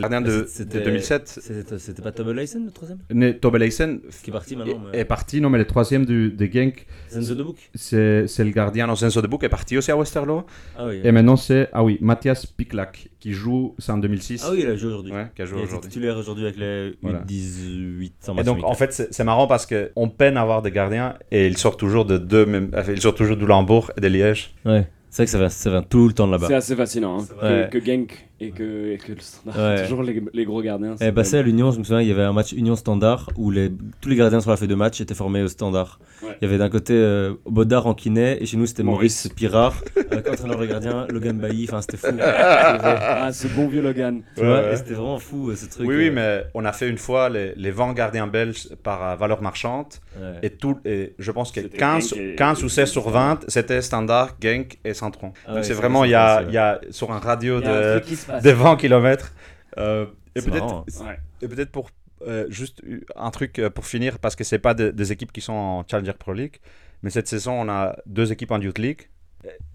le gardien de, de C'était- 2007. C'était pas Tobel Leisen, le troisième? Tobel-Eisen Qui est parti maintenant. mais- est parti, non, mais le troisième du, de Genk, Zenzo de Boek? c'est le gardien dans Senso de Book, est parti aussi à Westerlo. Ah oui. Et maintenant, c'est, ah oui, Mathias Piklak, qui joue, c'est en 2006. Ah oui, il a joué aujourd'hui. Ouais, qui a il joué aujourd'hui. titulaire aujourd'hui avec les Voilà. 18 sans Et donc, en fait, c'est marrant parce qu'on peine à avoir des gardiens et ils sortent toujours de deux, enfin, ils sortent toujours du Lambourg et de Liège. Ouais. C'est vrai que ça vient, ça vient tout le temps de là-bas. C'est assez fascinant. hein, Ouais. que, que Genk et que, et que le standard. Ouais. *laughs* Toujours les, les gros gardiens. Eh, c'est passé à l'Union, je me souviens, il y avait un match Union Standard où les, tous les gardiens sur la feuille de match étaient formés au Standard. Ouais. Il y avait d'un côté euh, Bodard en kiné et chez nous c'était Maurice. Maurice, Pirard, avec entraîneur de gardien, Logan Bailly, enfin c'était fou. *laughs* Ah, ce bon vieux Logan. vois, Ouais, ouais. et c'était vraiment fou euh, ce truc. Oui, oui, euh, mais on a fait une fois les, les 20 gardiens belges par euh, valeur marchande ouais. et, tout, et je pense que C'était 15, Genk et- 15 ou 16 sur 20, c'était Standard, Genk et Centron. Ah Donc ouais, c'est c'est vraiment, vrai, il y a, y sur un radio Il y a un de, truc qui se passe. de 20 km. euh, et peut-être. Ouais. Et peut-être pour euh, juste un truc euh, pour finir, parce que c'est pas de- des équipes qui sont en Challenger Pro League, mais cette saison on a deux équipes en Youth League.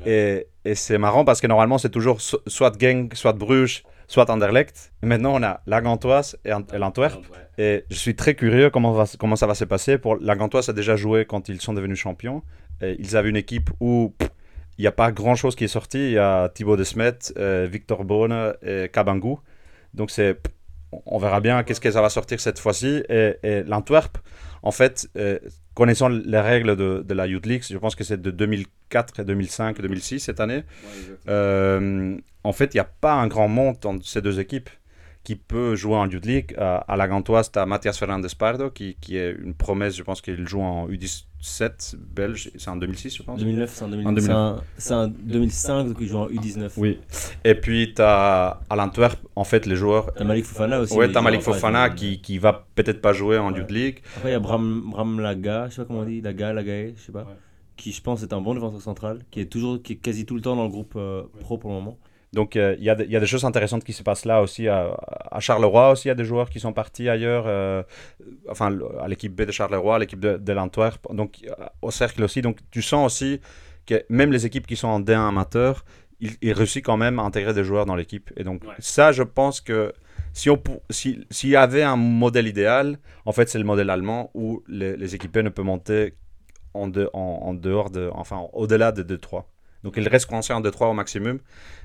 Et, et c'est marrant parce que normalement c'est toujours so- soit Genk, soit Bruges, soit Anderlecht. Et maintenant on a la Gantoise et, et l'Antwerp. Et je suis très curieux comment, va, comment ça va se passer. Pour la Gantoise a déjà joué quand ils sont devenus champions. Et ils avaient une équipe où pff, n'y a pas grand chose qui est sorti. Il y a Thibaut Desmet, euh, Victor Bonne et Kabangou. Donc c'est on verra bien qu'est-ce que ça va sortir cette fois-ci. Et, et l'Antwerp, en fait, euh, connaissant les règles de, de la Youth League, je pense que c'est de 2004 et 2005 et 2006 cette année, Ouais, euh, en fait, il n'y a pas un grand monde entre ces deux équipes qui peut jouer en Youth League. À, à la Gantoise, tu as Mathias Fernandez Pardo, qui, qui est une promesse, je pense qu'il joue en U17 belge, c'est en 2006, je pense. 2009, c'est en 2000 En 2009. c'est un- C'est un 2005, donc il joue en U19. Oui. Et puis, tu as à l'Antwerp, en fait, les joueurs. T'as Malik Fofana aussi. Ouais, mais t'as Malik en- Fofana qui, qui va peut-être pas jouer en Ouais. Youth League. Après, il y a Bram, Bram Laga, je sais pas comment on dit, Laga, Lagae, je sais pas. Ouais. Qui, je pense, est un bon défenseur central, qui est toujours, qui est quasi tout le temps dans le groupe euh, pro pour le moment. Donc, euh, il y, a des- il y a des choses intéressantes qui se passent là aussi. À, à Charleroi aussi, il y a des joueurs qui sont partis ailleurs. euh, enfin, à l'équipe B de Charleroi, à l'équipe de, de l'Antwerp. Donc, euh, au cercle aussi. Donc, tu sens aussi que même les équipes qui sont en D1 amateur, ils, ils réussissent quand même à intégrer des joueurs dans l'équipe. Et donc, Ouais. ça, je pense que si on pou- si- s'il y avait un modèle idéal, en fait, c'est le modèle allemand où les, les équipés ne peuvent monter en, de- en, en dehors de, enfin, au-delà de 2-3. Donc, ils restent coincés en 2-3 au maximum.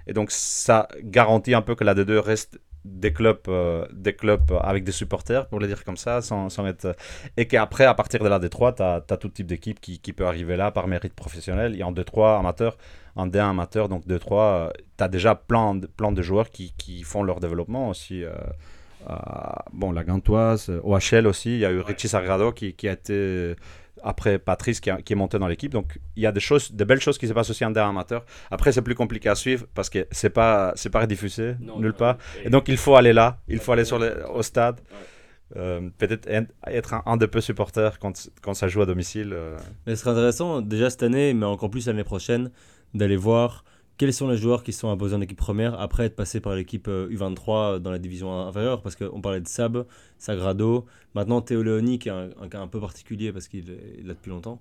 Et donc, ça garantit un peu que la D2 reste des clubs, euh, des clubs avec des supporters, pour le dire comme ça, sans, sans être... Et qu'après, à partir de la D3, tu as, tout type d'équipe qui, qui peut arriver là par mérite professionnel. Et en 2-3 amateur, en D1 amateur, donc 2-3, tu as déjà plein de, plein de joueurs qui, qui font leur développement aussi. euh, euh, bon, la Gantoise, euh, OHL aussi, il y a eu Richie Sagrado qui, qui a été... Après Patrice qui, a- qui est monté dans l'équipe. Donc il y a des choses, de belles choses qui se passent aussi en D1 amateur. Après, c'est plus compliqué à suivre parce que c'est pas, c'est pas rediffusé Non, nulle non, part. et- Et donc il faut aller là, il faut aller sur Ouais. le, au stade. Euh, Peut-être être un, un de peu supporter quand, quand ça joue à domicile. euh. Mais ce serait intéressant, déjà cette année, mais encore plus l'année prochaine, d'aller voir quels sont les joueurs qui sont imposés en équipe première après être passés par l'équipe euh, U23 dans la division inférieure? Parce qu'on parlait de Sab, Sagrado, maintenant Théo Léoni, qui est un, un cas un peu particulier parce qu'il est l'a depuis longtemps.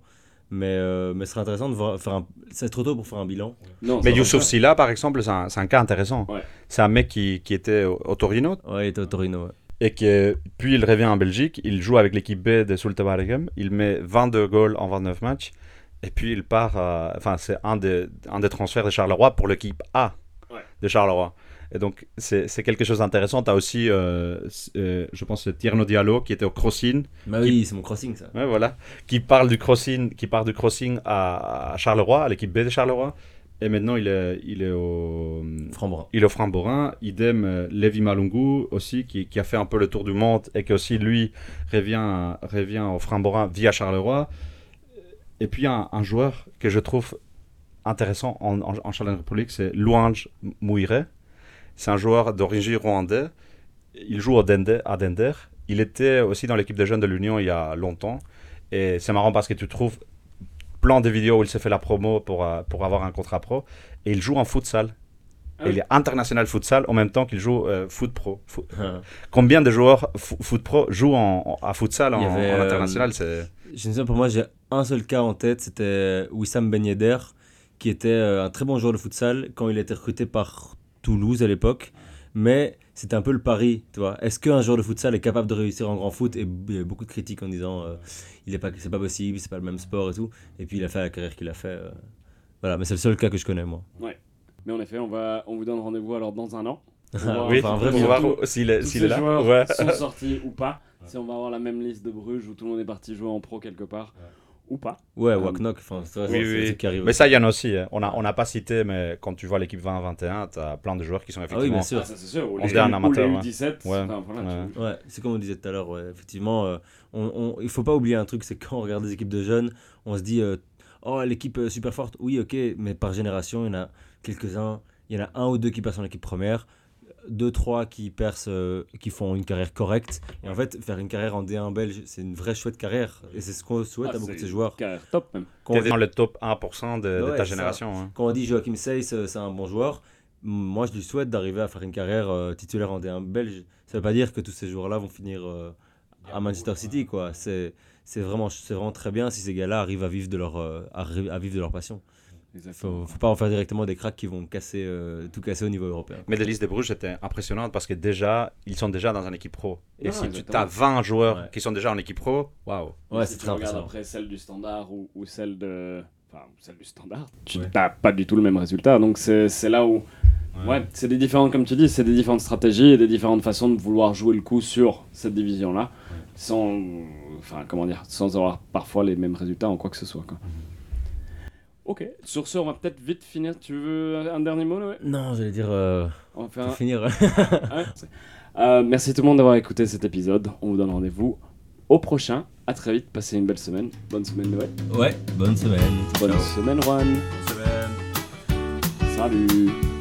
Mais, euh, mais ce serait intéressant de voir, faire un... C'est trop tôt pour faire un bilan. Non, Mais Youssouf Silla, par exemple, c'est un, cas intéressant. Ouais. C'est un mec qui, qui était au, Torino Ouais, il était au Torino. ouais. et que puis il revient en Belgique. Il joue avec l'équipe B de Zulte Waregem. Il met 22 goals en 29 matchs. Et puis il part. euh, Enfin, c'est un des, un des transferts de Charleroi pour l'équipe A Ouais. de Charleroi. Et donc, c'est c'est quelque chose d'intéressant. Tu as aussi, euh, euh, je pense, Tierno Diallo qui était au crossing. Bah oui, c'est mon crossing ça. Ouais, voilà. Qui parle du crossing, qui part du crossing à, à Charleroi, à l'équipe B de Charleroi. Et maintenant, il est, il est au. Framborin. Il est au Framborin. Idem, Levi Malungu aussi, qui, qui a fait un peu le tour du monde et qui aussi, lui, revient, revient au Framborin via Charleroi. Et puis, un, un joueur que je trouve intéressant en, en, en Challenger Pro League, c'est Louange Mouire. C'est un joueur d'origine rwandais. Il joue au Dende, à Dender. Il était aussi dans l'équipe de jeunes de l'Union il y a longtemps. Et c'est marrant parce que tu trouves plein de vidéos où il se fait la promo pour, euh, pour avoir un contrat pro. Et il joue en futsal. Ah Et il oui. est international futsal en même temps qu'il joue euh, foot pro. Fo- Hein. Combien de joueurs fo- foot pro jouent en, en- à futsal en, avait, en euh, international. Je ne sais pas, pour moi, j'ai un seul cas en tête, c'était Wissam Ben Yedder, qui était euh, un très bon joueur de futsal quand il a été recruté par Toulouse à l'époque. Mais c'était un peu le pari, tu vois. Est-ce qu'un joueur de futsal est capable de réussir en grand foot? Et il y a beaucoup de critiques en disant euh, il est pas, c'est pas possible, c'est pas le même sport et tout. Et puis il a fait la carrière qu'il a fait. euh. Voilà, mais c'est le seul cas que je connais, moi. Mais en effet, on, va, on vous donne rendez-vous alors dans un an. Pour voir Oui, enfin, on va voir s'il est, tous s'il ces est là. joueurs Ouais. sont *laughs* sortis ou pas. Si on va avoir la même liste de Bruges où tout le monde est parti jouer en pro quelque part ou pas. Ouais, Euh, Waknock, enfin, c'est vrai, oui, c'est- oui. c'est ce qui arrive. Mais ça, il y en a aussi. hein. On n'a on a pas cité, mais quand tu vois l'équipe 20-21, tu as plein de joueurs qui sont ah oui, effectivement... bien sûr. Ah, ça c'est sûr. On les, se dit un ou amateur, les ouais. U17. Ouais, enfin, voilà, ouais. tu- Ouais, c'est comme on disait tout à l'heure, ouais. effectivement, euh, on, on- il faut pas oublier un truc, c'est quand on regarde des équipes de jeunes, on se dit, euh, oh l'équipe euh, super forte, oui ok, mais par génération, il y en a quelques-uns, il y en a un ou deux qui passent en équipe première, deux, trois qui percent, euh, qui font une carrière correcte, et en fait, faire une carrière en D1 belge, c'est une vraie chouette carrière, et c'est ce qu'on souhaite Ah, à beaucoup de ces joueurs. Carrière top même. Quand dit, dans le top 1% de, ta génération. hein. quand on dit Joachim Seyss, euh, c'est un bon joueur, moi je lui souhaite d'arriver à faire une carrière euh, titulaire en D1 belge. Ça veut pas dire que tous ces joueurs-là vont finir euh, à Manchester City, quoi. C'est c'est vraiment, c'est vraiment très bien si ces gars-là arrivent à vivre de leur, euh, à vivre de leur passion. Exactement. Faut, faut pas en faire directement des cracks qui vont casser, euh, tout casser au niveau européen. Mais les listes de Bruges étaient impressionnantes parce que déjà, ils sont déjà dans une équipe pro. Et Non, si tu as 20 joueurs Ouais. qui sont déjà en équipe pro, waouh. Ouais, si c'est tu très regardes après celle du standard ou, ou celle de. Enfin, celle du standard, tu Ouais. n'as pas du tout le même résultat. Donc c'est c'est là où Ouais, c'est des différentes, comme tu dis, c'est des différentes stratégies et des différentes façons de vouloir jouer le coup sur cette division-là, sans, enfin, comment dire, sans avoir parfois les mêmes résultats en quoi que ce soit. Quoi. Ok, sur ce, on va peut-être vite finir. Tu veux un dernier mot, Noé? Non, j'allais dire. euh, On va faire pour un- finir. *laughs* Ouais, Euh, merci tout le monde d'avoir écouté cet épisode. On vous donne rendez-vous au prochain. À très vite. Passez une belle semaine. Bonne semaine, Noé. ouais, bonne semaine. Bonne Ciao. semaine, Juan. Salut.